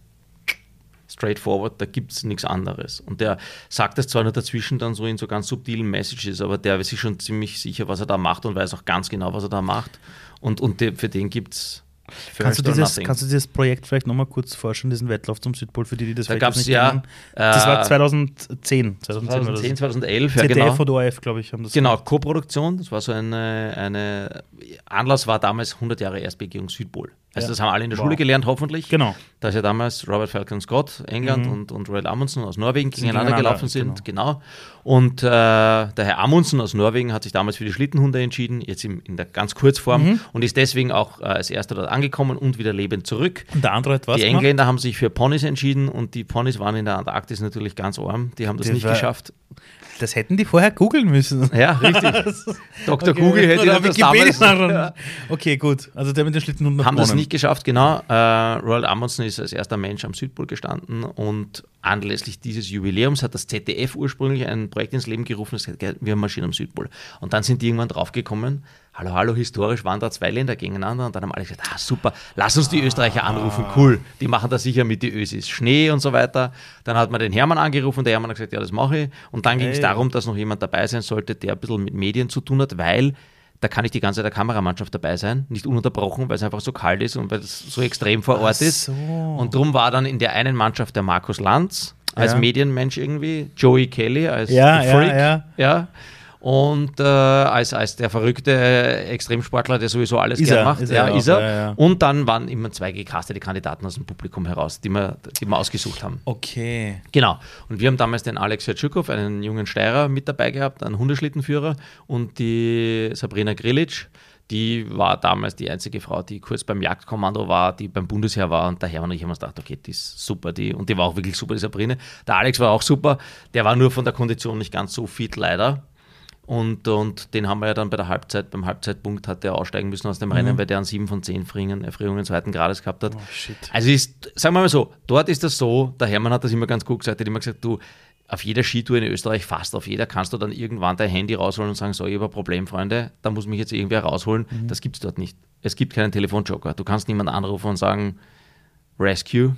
straightforward, da gibt es nichts anderes. Und der sagt das zwar nur dazwischen dann so in so ganz subtilen Messages, aber der ist sich schon ziemlich sicher, was er da macht und weiß auch ganz genau, was er da macht. Und, und für den gibt es Kannst du, dieses, kannst du dieses Projekt vielleicht nochmal kurz vorstellen, diesen Wettlauf zum Südpol, für die, die das da vielleicht nicht ja, kennen? Das war 2010. 2010, 2010 2011, ja, ZDF genau. und ORF, glaube ich, haben das Genau, Co-Produktion, das war so eine, eine, Anlass war damals 100 Jahre Erstbegehung Südpol. Also ja. das haben alle in der wow. Schule gelernt, hoffentlich. Genau. Da ist ja damals Robert Falcon Scott, England, mhm. und, und Royal Amundsen aus Norwegen gegeneinander gelaufen sind. Genau. genau. Und äh, der Herr Amundsen aus Norwegen hat sich damals für die Schlittenhunde entschieden, jetzt in, in der ganz Kurzform, mhm. und ist deswegen auch äh, als erster dort angekommen und wieder lebend zurück. Und der andere hat was Die Engländer gemacht? haben sich für Ponys entschieden und die Ponys waren in der Antarktis natürlich ganz arm. Die haben das die nicht geschafft. Das hätten die vorher googeln müssen. Ja, richtig. Dr. Okay. Google hätte das damals... Ja. Okay, gut. Also der mit den Schlittenhunden Haben das nicht geschafft, genau. Äh, Roald Amundsen ist als erster Mensch am Südpol gestanden und anlässlich dieses Jubiläums hat das ZDF ursprünglich ein Projekt ins Leben gerufen, das heißt, wir marschieren am Südpol. Und dann sind die irgendwann draufgekommen, hallo, hallo, historisch waren da zwei Länder gegeneinander und dann haben alle gesagt, ah, super, lass uns die Österreicher anrufen, cool, die machen da sicher mit die Ösis, Schnee und so weiter. Dann hat man den Hermann angerufen, der Hermann hat gesagt, ja, das mache ich. Und dann ging es darum, dass noch jemand dabei sein sollte, der ein bisschen mit Medien zu tun hat, weil da kann nicht die ganze Zeit der Kameramannschaft dabei sein, nicht ununterbrochen, weil es einfach so kalt ist und weil es so extrem vor Ort ist. So. Und darum war dann in der einen Mannschaft der Markus Lanz als ja. Medienmensch irgendwie, Joey Kelly als ja, Freak, ja, ja. und äh, als, als der verrückte Extremsportler, der sowieso alles gerne macht. Ist ja, er ist er. Ja, ja. Und dann waren immer zwei gecastete Kandidaten aus dem Publikum heraus, die wir, die wir ausgesucht haben. Okay. Genau. Und wir haben damals den Alex Hertschikow, einen jungen Steirer, mit dabei gehabt, einen Hundeschlittenführer und die Sabrina Grilic. Die war damals die einzige Frau, die kurz beim Jagdkommando war, die beim Bundesheer war und daher haben wir uns gedacht, okay, die ist super, die, und die war auch wirklich super, die Sabrine. Der Alex war auch super, der war nur von der Kondition nicht ganz so fit, leider. Und, und den haben wir ja dann bei der Halbzeit, beim Halbzeitpunkt hat er aussteigen müssen aus dem Rennen, mhm. weil der an sieben von zehn Erfrierungen, Erfrierungen zweiten Grades gehabt hat. Oh, also ist, sagen wir mal so, dort ist das so, der Hermann hat das immer ganz gut gesagt, er hat immer gesagt, du, auf jeder Skitour in Österreich, fast auf jeder, kannst du dann irgendwann dein Handy rausholen und sagen, so, ich habe ein Problem, Freunde, da muss mich jetzt irgendwer rausholen. Mhm. Das gibt es dort nicht. Es gibt keinen Telefonjoker. Du kannst niemanden anrufen und sagen, Rescue.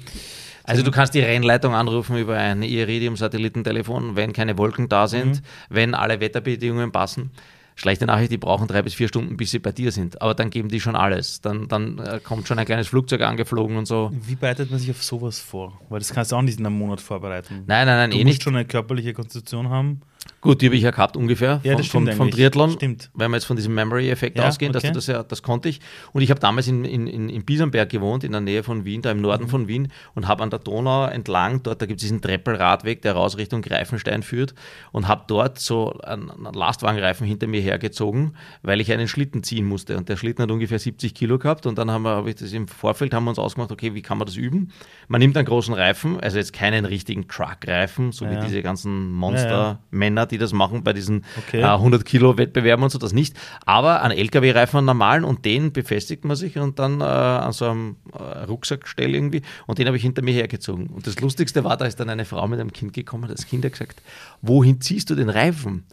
Also du kannst die Rennleitung anrufen über ein Iridium-Satellitentelefon, wenn keine Wolken da sind, mhm. wenn alle Wetterbedingungen passen. Schlechte Nachricht, die brauchen drei bis vier Stunden, bis sie bei dir sind. Aber dann geben die schon alles. Dann, dann äh, kommt schon ein kleines Flugzeug angeflogen und so. Wie bereitet man sich auf sowas vor? Weil das kannst du auch nicht in einem Monat vorbereiten. Nein, nein, nein, du eh musst nicht. schon eine körperliche Konstitution haben. Gut, die habe ich ja gehabt ungefähr Ja, vom, vom, vom. Triathlon. Stimmt. Wenn wir jetzt von diesem Memory-Effekt Ja, ausgehen, dass okay. das ja, das konnte ich. Und ich habe damals in, in, in, in Biesenberg gewohnt, in der Nähe von Wien, da im Norden Mhm. von Wien, und habe an der Donau entlang, dort, da gibt es diesen Treppelradweg, der raus Richtung Greifenstein führt, und habe dort so einen, Lastwagenreifen hinter mir hergezogen, weil ich einen Schlitten ziehen musste. Und der Schlitten hat ungefähr 70 Kilo gehabt. Und dann haben wir, habe ich das im Vorfeld, haben wir uns ausgemacht, okay, wie kann man das üben? Man nimmt einen großen Reifen, also jetzt keinen richtigen Truck-Reifen, so Ja. wie diese ganzen Monster-Männer, die das machen bei diesen Okay. äh, 100 Kilo Wettbewerben und so, das nicht. Aber einen LKW-Reifen, einen normalen, und den befestigt man sich und dann äh, an so einem äh, Rucksackstell irgendwie. Und den habe ich hinter mir hergezogen. Und das Lustigste war, da ist dann eine Frau mit einem Kind gekommen, das Kind hat gesagt, wohin ziehst du den Reifen?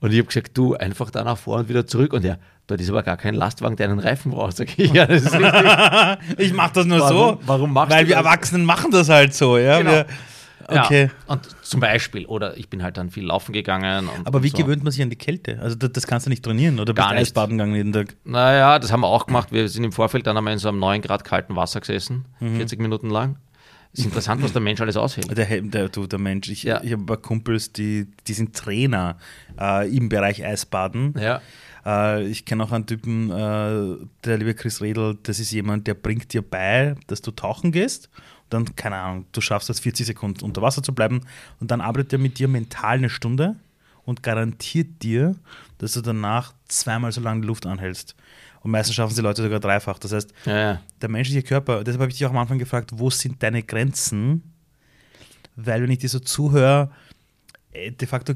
Und ich habe gesagt, du, einfach da nach vor und wieder zurück. Und ja, dort ist aber gar kein Lastwagen, der einen Reifen braucht. Sag ich, ja, das ist richtig. ich mache das nur Warum- so. warum machst Weil du wir das? Erwachsenen machen das halt so, ja. Genau. Wir, okay. Ja, und zum Beispiel, oder ich bin halt dann viel laufen gegangen. Und, Aber wie so. gewöhnt man sich an die Kälte? Also das, das kannst du nicht trainieren, oder? Gar nicht. Eisbaden gegangen jeden Tag? Naja, das haben wir auch gemacht. Wir sind im Vorfeld dann einmal in so einem 9 Grad kalten Wasser gesessen, Mhm. 40 Minuten lang. ist interessant, was der Mensch alles aushält. Der, der, du, der Mensch, ich, Ja. ich habe ein paar Kumpels, die, die sind Trainer äh, im Bereich Eisbaden. Ja. Äh, ich kenne auch einen Typen, äh, der liebe Chris Redl, das ist jemand, der bringt dir bei, dass du tauchen gehst. Dann, keine Ahnung, du schaffst das 40 Sekunden unter Wasser zu bleiben und dann arbeitet er mit dir mental eine Stunde und garantiert dir, dass du danach zweimal so lange die Luft anhältst. Und meistens schaffen sie Leute sogar dreifach. Das heißt, Ja, ja. der menschliche Körper, deshalb habe ich dich auch am Anfang gefragt, wo sind deine Grenzen? Weil wenn ich dir so zuhöre, äh, de facto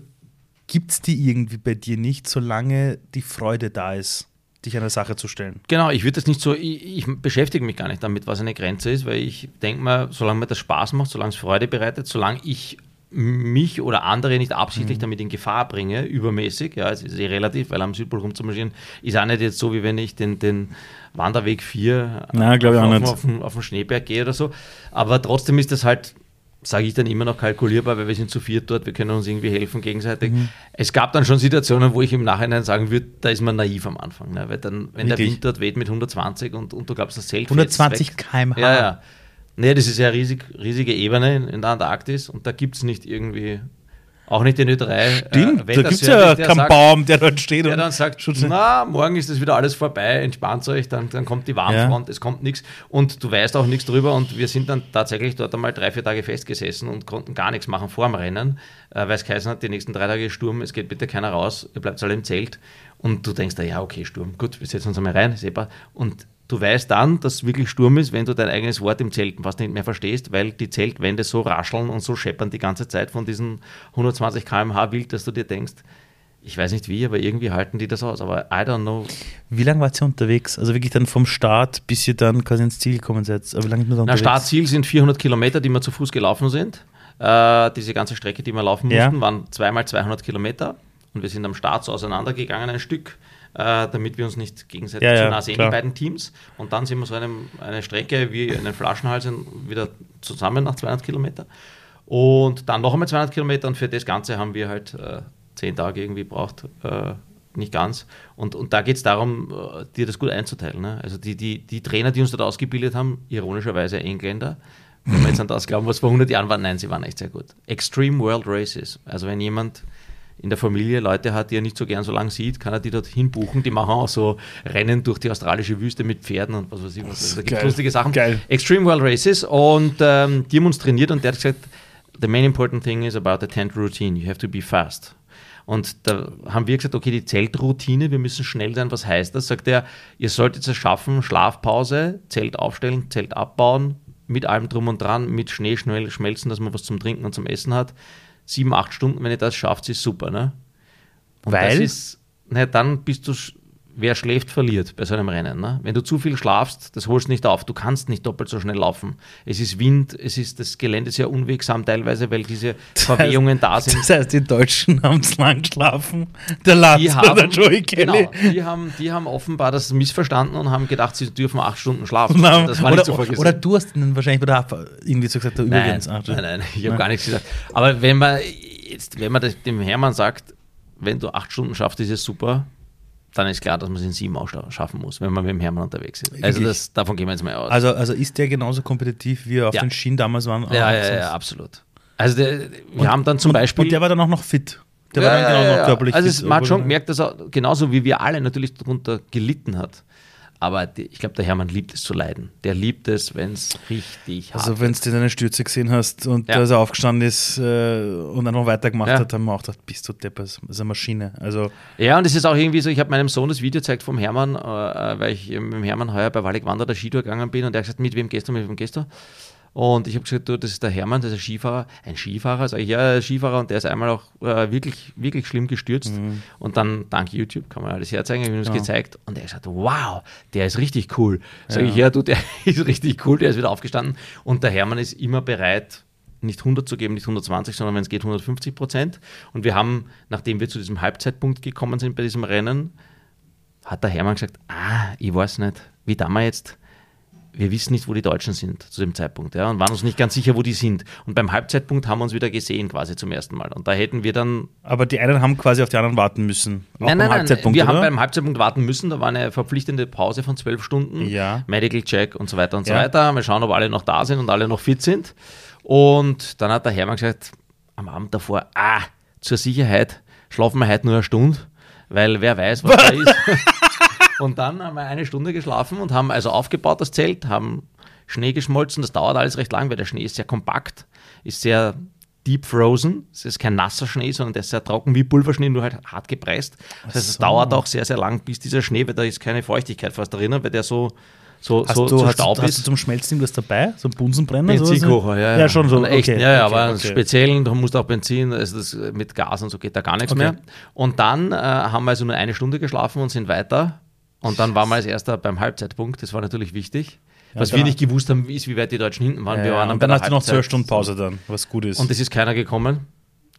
gibt es die irgendwie bei dir nicht, solange die Freude da ist, dich einer Sache zu stellen. Genau, ich würde das nicht so, ich, ich beschäftige mich gar nicht damit, was eine Grenze ist, weil ich denke mal, solange mir das Spaß macht, solange es Freude bereitet, solange ich mich oder andere nicht absichtlich damit in Gefahr bringe, übermäßig, ja, es ist eh relativ, weil am Südpol rumzumarschieren, ist auch nicht jetzt so, wie wenn ich den, den Wanderweg 4 Nein, auf, auf. Auf, auf den Schneeberg gehe oder so. Aber trotzdem ist das halt, sage ich dann immer noch kalkulierbar, weil wir sind zu viert dort, wir können uns irgendwie helfen gegenseitig. Mhm. Es gab dann schon Situationen, wo ich im Nachhinein sagen würde, da ist man naiv am Anfang. Ne? Weil dann, wenn der Wirklich? Wind dort weht mit 120 und, und du glaubst, das fährt 120 weg. km/h. Ja, ja. Nee, das ist ja eine riesig, riesige Ebene in, in der Antarktis und da gibt es nicht irgendwie, auch nicht den Ö3. Stimmt, äh, da gibt es ja keinen sagt- Baum, der dort steht. der und dann sagt, Schutz- na, morgen ist das wieder alles vorbei, entspannt euch, dann, dann kommt die Warmfront, es kommt nichts und du weißt auch nichts drüber und wir sind dann tatsächlich dort einmal drei, vier Tage festgesessen und konnten gar nichts machen vor dem Rennen, äh, weil es geheißen hat, die nächsten drei Tage Sturm, es geht bitte keiner raus, ihr bleibt alle im Zelt und du denkst, da, ja, okay, Sturm, gut, wir setzen uns einmal rein, sehbar und Du weißt dann, dass es wirklich Sturm ist, wenn du dein eigenes Wort im Zelten fast nicht mehr verstehst, weil die Zeltwände so rascheln und so scheppern die ganze Zeit von diesen 120 km/h wild, dass du dir denkst, ich weiß nicht wie, aber irgendwie halten die das aus. Aber I don't know. Wie lange wart ihr unterwegs? Also wirklich dann vom Start, bis ihr dann quasi ins Ziel gekommen seid? Aber wie lange seid ihr da Na, unterwegs? Startziel sind 400 Kilometer, die wir zu Fuß gelaufen sind. Äh, diese ganze Strecke, die wir laufen Ja. mussten, waren zweimal 200 Kilometer. Und wir sind am Start so auseinandergegangen ein Stück, äh, damit wir uns nicht gegenseitig Ja, zu ja, nah sehen, klar. die beiden Teams. Und dann sind wir so einem, eine Strecke wie einen Flaschenhals wieder zusammen nach 200 Kilometer. Und dann noch einmal 200 Kilometer und für das Ganze haben wir halt äh, zehn Tage irgendwie braucht, äh, nicht ganz. Und, und da geht es darum, äh, dir das gut einzuteilen. Ne? Also die, die, die Trainer, die uns dort ausgebildet haben, ironischerweise Engländer, wenn wir jetzt an das glauben, was vor 100 Jahren war, nein, sie waren echt sehr gut. Extreme World Races. Also wenn jemand in der Familie Leute hat, die er nicht so gern so lang sieht, kann er die dorthin buchen. Die machen auch so Rennen durch die australische Wüste mit Pferden und was weiß ich. Was. Da gibt es lustige Sachen. Geil. Extreme World Races und ähm, die haben uns trainiert und der hat gesagt, the main important thing is about the tent routine. You have to be fast. Und da haben wir gesagt, okay, die Zeltroutine, wir müssen schnell sein. Was heißt das? Sagt er, ihr solltet es schaffen, Schlafpause, Zelt aufstellen, Zelt abbauen, mit allem drum und dran, mit Schnee schnell schmelzen, dass man was zum Trinken und zum Essen hat. Sieben, acht Stunden, wenn ihr das schafft, ist super, ne? Und Weil? Das ist, na, dann bist du, wer schläft, verliert bei so einem Rennen. Ne? Wenn du zu viel schlafst, das holst du nicht auf. Du kannst nicht doppelt so schnell laufen. Es ist Wind, es ist, das Gelände sehr unwegsam teilweise, weil diese Verwehungen da sind. Das heißt, die Deutschen haben zu lang geschlafen. Der Lars Die oder haben, der Joey Kelly. genau, die, haben, die haben offenbar das missverstanden und haben gedacht, sie dürfen acht Stunden schlafen. Na, Das war oder, nicht so vorgesehen. oder du hast ihnen wahrscheinlich bei der Abfahrt irgendwie so gesagt, Nein, übrigens. ach, nein, nein, ich habe Nein. gar nichts gesagt. Aber wenn man jetzt, wenn man das dem Hermann sagt, wenn du acht Stunden schaffst, ist es super, dann ist klar, dass man es in sieben auch schaffen muss, wenn man mit dem Hermann unterwegs ist. Also das, davon gehen wir jetzt mal aus. Also, also ist der genauso kompetitiv, wie er auf Ja. den Schienen damals war? ja, ja, ja, absolut. Also der, wir haben dann zum und, Beispiel. Und der war dann auch noch fit. Der ja, war dann genau noch körperlich Also fit, man hat schon er- gemerkt, dass er genauso wie wir alle natürlich darunter gelitten hat. Aber die, ich glaube, der Hermann liebt es zu leiden. Der liebt es, wenn es richtig hart Also wenn du deine Stürze gesehen hast und Ja. dass er aufgestanden ist äh, und dann noch weitergemacht Ja. hat, haben wir auch gedacht, bist du Depp, das ist eine Maschine. Also Ja, und es ist auch irgendwie so, ich habe meinem Sohn das Video gezeigt vom Hermann, äh, weil ich mit dem Hermann heuer bei Wallig Wander der Skitour gegangen bin und der hat gesagt, mit wem gehst du, mit wem gehst du? Und ich habe gesagt, du, das ist der Hermann, das ist ein Skifahrer. Ein Skifahrer? Sag ich, ja, ein Skifahrer und der ist einmal auch äh, wirklich, wirklich schlimm gestürzt. Und dann, dank YouTube, kann man alles herzeigen, habe ich ihm das Mhm. Ja. gezeigt. Und er hat gesagt, wow, der ist richtig cool. Sag ich, ja, du, der ist richtig cool, der ist wieder aufgestanden. Und der Hermann ist immer bereit, nicht 100 zu geben, nicht 120, sondern wenn es geht 150 Prozent. Und wir haben, nachdem wir zu diesem Halbzeitpunkt gekommen sind bei diesem Rennen, hat der Hermann gesagt, ah, ich weiß nicht, wie da wir jetzt, wir wissen nicht, wo die Deutschen sind zu dem Zeitpunkt, ja, und waren uns nicht ganz sicher, wo die sind. Und beim Halbzeitpunkt haben wir uns wieder gesehen, quasi zum ersten Mal. Und da hätten wir dann aber die einen haben quasi auf die anderen warten müssen. Nein, nein, nein. Wir haben oder? beim Halbzeitpunkt warten müssen. Da war eine verpflichtende Pause von zwölf Stunden. Ja. Medical Check und so weiter und so Ja. weiter. Mal schauen, ob alle noch da sind und alle noch fit sind. Und dann hat der Hermann gesagt, am Abend davor, ah, zur Sicherheit schlafen wir heute nur eine Stunde, weil wer weiß, was da ist. Und dann haben wir eine Stunde geschlafen und haben also aufgebaut das Zelt, haben Schnee geschmolzen. Das dauert alles recht lang, weil der Schnee ist sehr kompakt, ist sehr deep frozen. Es ist kein nasser Schnee, sondern der ist sehr trocken wie Pulverschnee, nur halt hart gepresst. Das heißt, es so. dauert auch sehr, sehr lang, bis dieser Schnee, weil da ist keine Feuchtigkeit fast drinnen, weil der so, so, Hast, so, du, so hast, Staub du, hast ist. du zum Schmelzen irgendwas dabei? So ein Bunsenbrenner? Benzinkocher, ja, ja. Ja, schon so. Einen echten, okay, ja, ja, okay, aber okay. speziellen, da musst du auch Benzin, also das, mit Gas und so geht da gar nichts Okay. mehr. Und dann äh, haben wir also nur eine Stunde geschlafen und sind weiter. Und dann waren wir als erster beim Halbzeitpunkt, das war natürlich wichtig. Was wir dann- nicht gewusst haben, ist, wie weit die Deutschen hinten waren. Ja, wir waren ja, und dann hast du noch zwölf Stunden Pause dann, was gut ist. Und es ist keiner gekommen.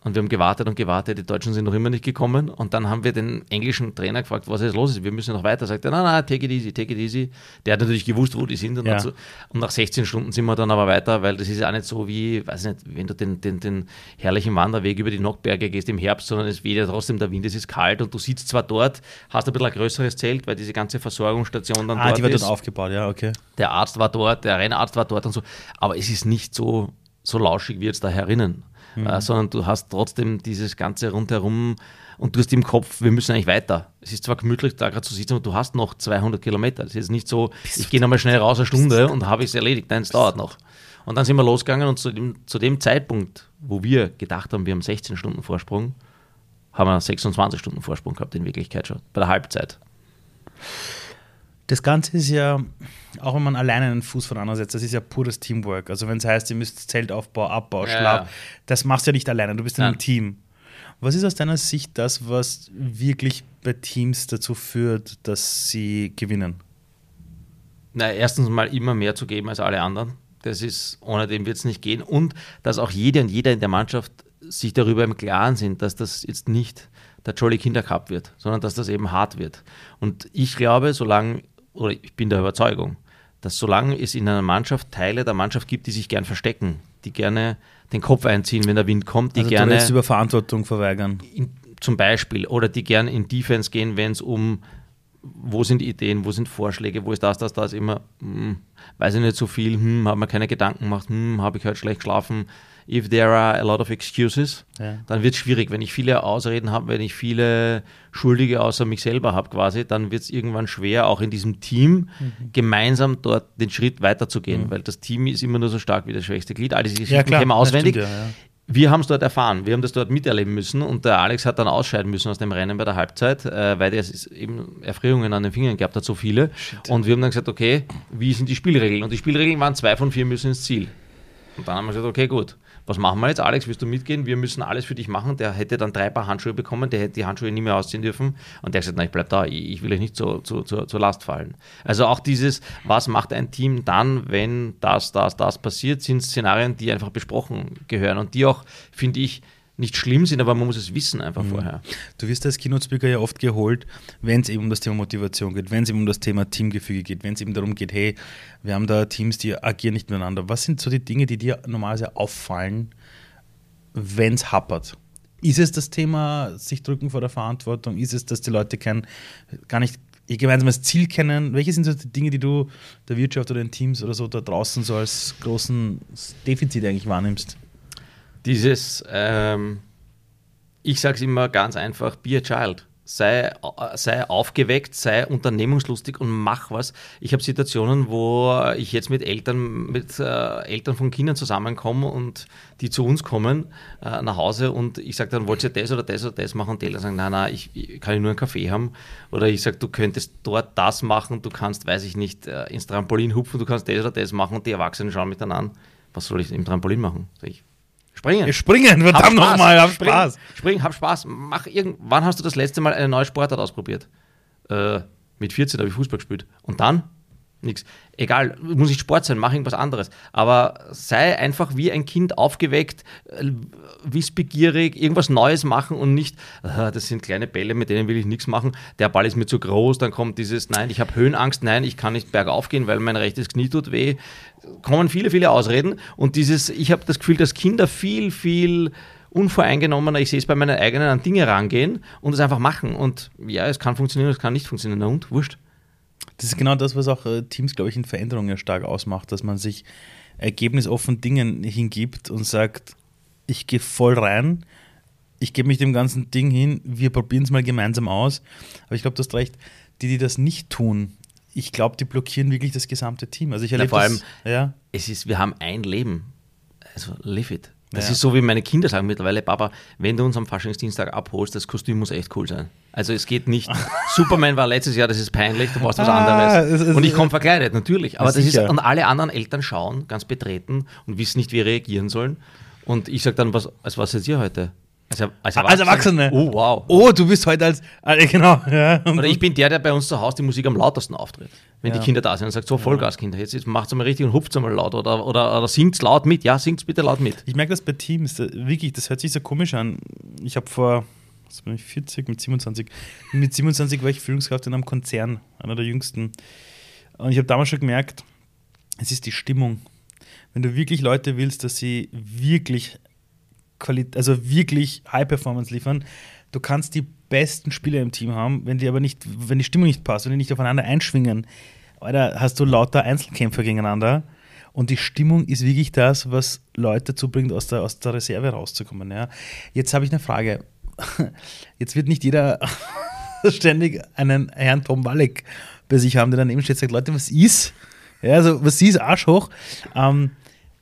Und wir haben gewartet und gewartet, die Deutschen sind noch immer nicht gekommen. Und dann haben wir den englischen Trainer gefragt, was jetzt los ist. Wir müssen noch weiter. Sagt er, nein, nein, take it easy, take it easy. Der hat natürlich gewusst, wo die sind. Und, Ja. so, und nach 16 Stunden sind wir dann aber weiter, weil das ist ja auch nicht so wie, weiß nicht, wenn du den, den, den herrlichen Wanderweg über die Nockberge gehst im Herbst, sondern es weht ja trotzdem der Wind, es ist kalt und du sitzt zwar dort, hast ein bisschen ein größeres Zelt, weil diese ganze Versorgungsstation dann ah, dort die wird ist dort aufgebaut, ja, okay. der Arzt war dort, der Rennarzt war dort und so, aber es ist nicht so, so lauschig wie jetzt da herinnen, äh, sondern du hast trotzdem dieses Ganze rundherum und du hast im Kopf, wir müssen eigentlich weiter. Es ist zwar gemütlich, da gerade zu sitzen, aber du hast noch 200 Kilometer. Es ist jetzt nicht so, ich gehe nochmal schnell raus eine Stunde und habe ich es erledigt. Nein, es dauert noch. Und dann sind wir losgegangen und zu dem, zu dem Zeitpunkt, wo wir gedacht haben, wir haben 16 Stunden Vorsprung, haben wir 26 Stunden Vorsprung gehabt in Wirklichkeit schon, bei der Halbzeit. Das Ganze ist ja, auch wenn man alleine einen Fuß voneinander setzt, das ist ja pures Teamwork. Also wenn es heißt, ihr müsst Zeltaufbau, Abbau, Ja, Schlaf, ja. das machst du ja nicht alleine, du bist in einem. Team. Was ist aus deiner Sicht das, was wirklich bei Teams dazu führt, dass sie gewinnen? Na, erstens mal immer mehr zu geben als alle anderen. Das ist, ohne dem wird es nicht gehen. Und dass auch jede und jeder in der Mannschaft sich darüber im Klaren sind, dass das jetzt nicht der Jolly Kindercup wird, sondern dass das eben hart wird. Und ich glaube, solange, oder ich bin der Überzeugung, dass solange es in einer Mannschaft Teile der Mannschaft gibt, die sich gern verstecken, die gerne den Kopf einziehen, wenn der Wind kommt, die Also du gerne willst über Verantwortung verweigern. in, zum Beispiel oder die gerne in Defense gehen, wenn es um wo sind Ideen, wo sind Vorschläge, wo ist das, das, das immer, hm, weiß ich nicht so viel, hm, habe mir keine Gedanken gemacht, hm, habe ich heute schlecht geschlafen. If there are a lot of excuses, Ja. dann wird es schwierig. Wenn ich viele Ausreden habe, wenn ich viele Schuldige außer mich selber habe quasi, dann wird es irgendwann schwer, auch in diesem Team Mhm. gemeinsam dort den Schritt weiterzugehen, weil das Team ist immer nur so stark wie das schwächste Glied. All diese Geschichten Ja, auswendig. stimmt ja. Wir haben es dort erfahren, wir haben das dort miterleben müssen und der Alex hat dann ausscheiden müssen aus dem Rennen bei der Halbzeit, äh, weil er es eben Erfrierungen an den Fingern gehabt hat, so viele. Und wir haben dann gesagt, okay, wie sind die Spielregeln? Und die Spielregeln waren zwei von vier müssen ins Ziel. Und dann haben wir gesagt, okay, gut, was machen wir jetzt? Alex, willst du mitgehen? Wir müssen alles für dich machen. Der hätte dann drei Paar Handschuhe bekommen, der hätte die Handschuhe nie mehr ausziehen dürfen. Und der hat gesagt, nein, ich bleib da, ich, will euch nicht zu, zu, zu, zur Last fallen. Also auch dieses, was macht ein Team dann, wenn das, das, das passiert, sind Szenarien, die einfach besprochen gehören und die auch, finde ich, nicht schlimm sind, aber man muss es wissen einfach vorher. Du wirst als Keynote-Speaker ja oft geholt, wenn es eben um das Thema Motivation geht, wenn es eben um das Thema Teamgefüge geht, wenn es eben darum geht, hey, wir haben da Teams, die agieren nicht miteinander. Was sind so die Dinge, die dir normalerweise auffallen, wenn es happert? Ist es das Thema, sich drücken vor der Verantwortung? Ist es, dass die Leute kein, gar nicht ihr gemeinsames Ziel kennen? Welche sind so die Dinge, die du der Wirtschaft oder den Teams oder so da draußen so als großen Defizit eigentlich wahrnimmst? Dieses, ähm, ich sage es immer ganz einfach, be a child sei, sei aufgeweckt, sei unternehmungslustig und mach was. Ich habe Situationen, wo ich jetzt mit Eltern, mit äh, Eltern von Kindern zusammenkomme und die zu uns kommen äh, nach Hause und ich sage dann, wollt ihr das oder das oder das machen? Und die Eltern sagen, nein, nein, ich, ich kann nur einen Kaffee haben. Oder ich sage, du könntest dort das machen, du kannst, weiß ich nicht, äh, ins Trampolin hupfen, du kannst das oder das machen und die Erwachsenen schauen mich dann an, was soll ich im Trampolin machen? Sag ich, Springen. Springen, verdammt nochmal, hab Spaß. Springen, springen, hab Spaß. Mach irgend Wann hast du das letzte Mal eine neue Sportart ausprobiert? Äh, mit 14 habe ich Fußball gespielt. Und dann? Nix. Egal, muss nicht Sport sein, mach irgendwas anderes. Aber sei einfach wie ein Kind aufgeweckt, äh, wissbegierig, irgendwas Neues machen und nicht, das sind kleine Bälle, mit denen will ich nichts machen. Der Ball ist mir zu groß, dann kommt dieses, nein, ich habe Höhenangst, nein, ich kann nicht bergauf gehen, weil mein rechtes Knie tut weh. Kommen viele, viele Ausreden. Und dieses, ich habe das Gefühl, dass Kinder viel, viel unvoreingenommener, ich sehe es bei meinen eigenen, an Dinge rangehen und es einfach machen. Und ja, es kann funktionieren, es kann nicht funktionieren. Na und, wurscht. Das ist genau das, was auch äh, Teams, glaube ich, in Veränderungen stark ausmacht, dass man sich ergebnisoffen Dingen hingibt und sagt, ich gehe voll rein, ich gebe mich dem ganzen Ding hin, wir probieren es mal gemeinsam aus. Aber ich glaube, du hast recht, die, die das nicht tun, ich glaube, die blockieren wirklich das gesamte Team. Also ich erlebe vor allem, das, ja. es ist, wir haben ein Leben. Also live it. Das ja. ist so, wie meine Kinder sagen mittlerweile, Papa, wenn du uns am Faschingsdienstag abholst, das Kostüm muss echt cool sein. Also es geht nicht, Superman war letztes Jahr, das ist peinlich, du brauchst was ah, anderes. und ich komme verkleidet, natürlich. Aber das ist, und alle anderen Eltern schauen, ganz betreten und wissen nicht, wie reagieren sollen. Und ich sage dann, was, als was seid ihr heute? Als, als, Erwachsene. als Erwachsene. Oh, wow. Oh, du bist heute als. Äh, genau. Ja. Oder ich bin der, der bei uns zu Hause die Musik am lautesten auftritt. Wenn ja. die Kinder da sind und sagt, so Vollgas, Kinder, jetzt, jetzt macht es mal richtig und hupft es mal laut oder, oder, oder singt laut mit. Ja, singt bitte laut mit. Ich merke das bei Teams, wirklich, das hört sich so komisch an. Ich habe vor, was bin ich, 40, mit 27. Mit 27 war ich Führungskraft in einem Konzern, einer der jüngsten. Und ich habe damals schon gemerkt, es ist die Stimmung. Wenn du wirklich Leute willst, dass sie wirklich Qualität, also wirklich High Performance liefern. Du kannst die besten Spieler im Team haben, wenn die aber nicht, wenn die Stimmung nicht passt, wenn die nicht aufeinander einschwingen, Alter, hast du lauter Einzelkämpfer gegeneinander. Und die Stimmung ist wirklich das, was Leute dazu bringt, aus der, aus der Reserve rauszukommen. Ja. Jetzt habe ich eine Frage. Jetzt wird nicht jeder ständig einen Herrn Tom Walleck bei sich haben, der daneben steht und sagt, Leute, was ist? Ja, also was ist Arsch hoch? Ähm,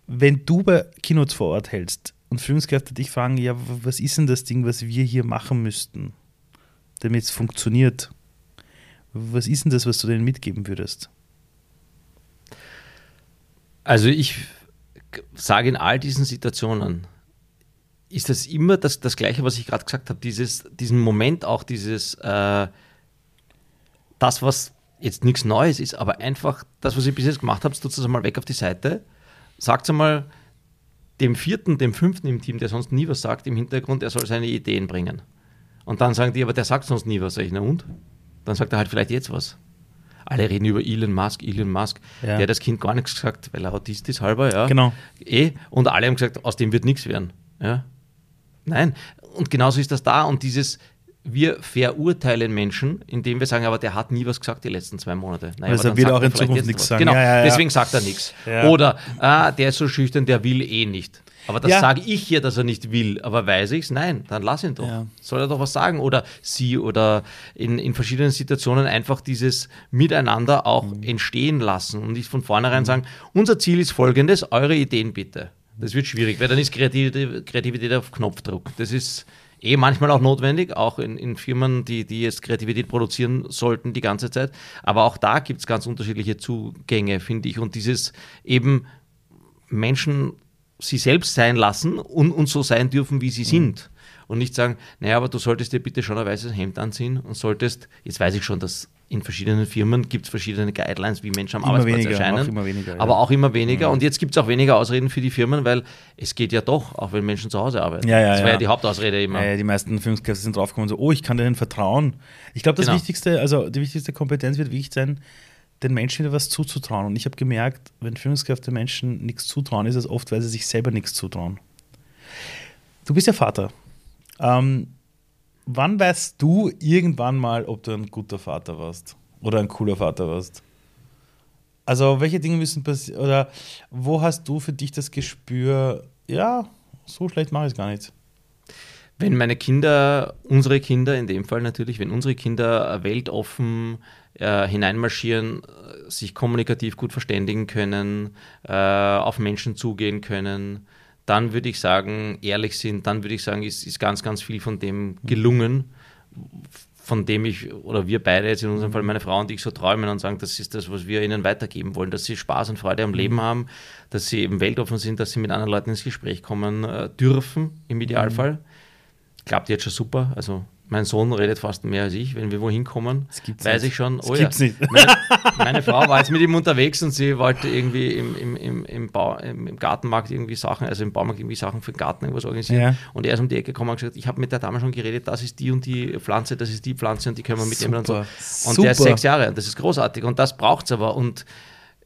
wenn du bei Keynotes vor Ort hältst, und Führungskräfte dich fragen, ja, was ist denn das Ding, was wir hier machen müssten, damit es funktioniert? Was ist denn das, was du denen mitgeben würdest? Also ich sage in all diesen Situationen, ist das immer das, das Gleiche, was ich gerade gesagt habe, dieses, diesen Moment auch, dieses, äh, das, was jetzt nichts Neues ist, aber einfach das, was ich bis jetzt gemacht habe, tut es einmal weg auf die Seite, sagt einmal, dem vierten, dem fünften im Team, der sonst nie was sagt, im Hintergrund, er soll seine Ideen bringen. Und dann sagen die, aber der sagt sonst nie was. Sag ich, na und? Dann sagt er halt vielleicht jetzt was. Alle reden über Elon Musk, Elon Musk. Ja. Der hat das Kind gar nichts gesagt, weil er Autist ist halber, ja. Genau. Eh, und alle haben gesagt, aus dem wird nichts werden. Ja. Nein. Und genauso ist das da. Und dieses, wir verurteilen Menschen, indem wir sagen, aber der hat nie was gesagt die letzten zwei Monate. Naja, also er wird auch in Zukunft nichts sagen. Genau, ja, ja, ja. deswegen sagt er nichts. Oder ah, der ist so schüchtern, der will eh nicht. Aber das sage ich hier, dass er nicht will. Aber weiß ich es? Nein, dann lass ihn doch. Soll er doch was sagen? Oder sie oder in, in verschiedenen Situationen einfach dieses Miteinander auch mhm. entstehen lassen und nicht von vornherein mhm. sagen, unser Ziel ist folgendes, eure Ideen bitte. Das wird schwierig, weil dann ist Kreativität, auf Knopfdruck. Das ist eh manchmal auch notwendig, auch in, in Firmen, die, die jetzt Kreativität produzieren sollten die ganze Zeit. Aber auch da gibt es ganz unterschiedliche Zugänge, finde ich. Und dieses eben Menschen sie selbst sein lassen und, und so sein dürfen, wie sie mhm. sind. Und nicht sagen, naja, aber du solltest dir bitte schon ein weißes Hemd anziehen und solltest, jetzt weiß ich schon, dass in verschiedenen Firmen gibt es verschiedene Guidelines, wie Menschen am immer Arbeitsplatz weniger, erscheinen. Auch immer weniger, aber ja. auch immer weniger. Mhm. Und jetzt gibt es auch weniger Ausreden für die Firmen, weil es geht ja doch, auch wenn Menschen zu Hause arbeiten. Ja, ja, das war ja. die Hauptausrede immer. Die meisten Führungskräfte sind draufgekommen, so, oh, ich kann denen vertrauen. Ich glaube, das genau. Wichtigste, also die wichtigste Kompetenz wird wichtig sein, den Menschen wieder was zuzutrauen. Und ich habe gemerkt, wenn Führungskräfte Menschen nichts zutrauen, ist es oft, weil sie sich selber nichts zutrauen. Du bist ja Vater. Ähm, wann weißt du irgendwann mal, ob du ein guter Vater warst oder ein cooler Vater warst? Also, welche Dinge müssen passieren? Oder wo hast du für dich das Gespür, ja, so schlecht mache ich es gar nicht? Wenn meine Kinder, unsere Kinder in dem Fall natürlich, wenn unsere Kinder weltoffen äh, hineinmarschieren, äh, sich kommunikativ gut verständigen können, äh, auf Menschen zugehen können, dann würde ich sagen, ehrlich sind, dann würde ich sagen, ist, ist ganz, ganz viel von dem gelungen, von dem ich oder wir beide jetzt in unserem Fall, meine Frau und ich, so träumen und sagen, das ist das, was wir ihnen weitergeben wollen, dass sie Spaß und Freude am Leben haben, dass sie eben weltoffen sind, dass sie mit anderen Leuten ins Gespräch kommen äh, dürfen, im Idealfall. Mhm klappt jetzt schon super. Also mein Sohn redet fast mehr als ich, wenn wir wohin kommen. Weiß nicht. ich schon. Oh, ja. meine, meine, Frau war jetzt mit ihm unterwegs und sie wollte irgendwie im, im, im, im, Bau, im, Gartenmarkt irgendwie Sachen, also im Baumarkt irgendwie Sachen für den Garten irgendwas organisieren. Ja. Und er ist um die Ecke gekommen und gesagt, ich habe mit der Dame schon geredet, das ist die und die Pflanze, das ist die Pflanze und die können wir mitnehmen und so. Und Super. der ist sechs Jahre und das ist großartig und das braucht es aber. Und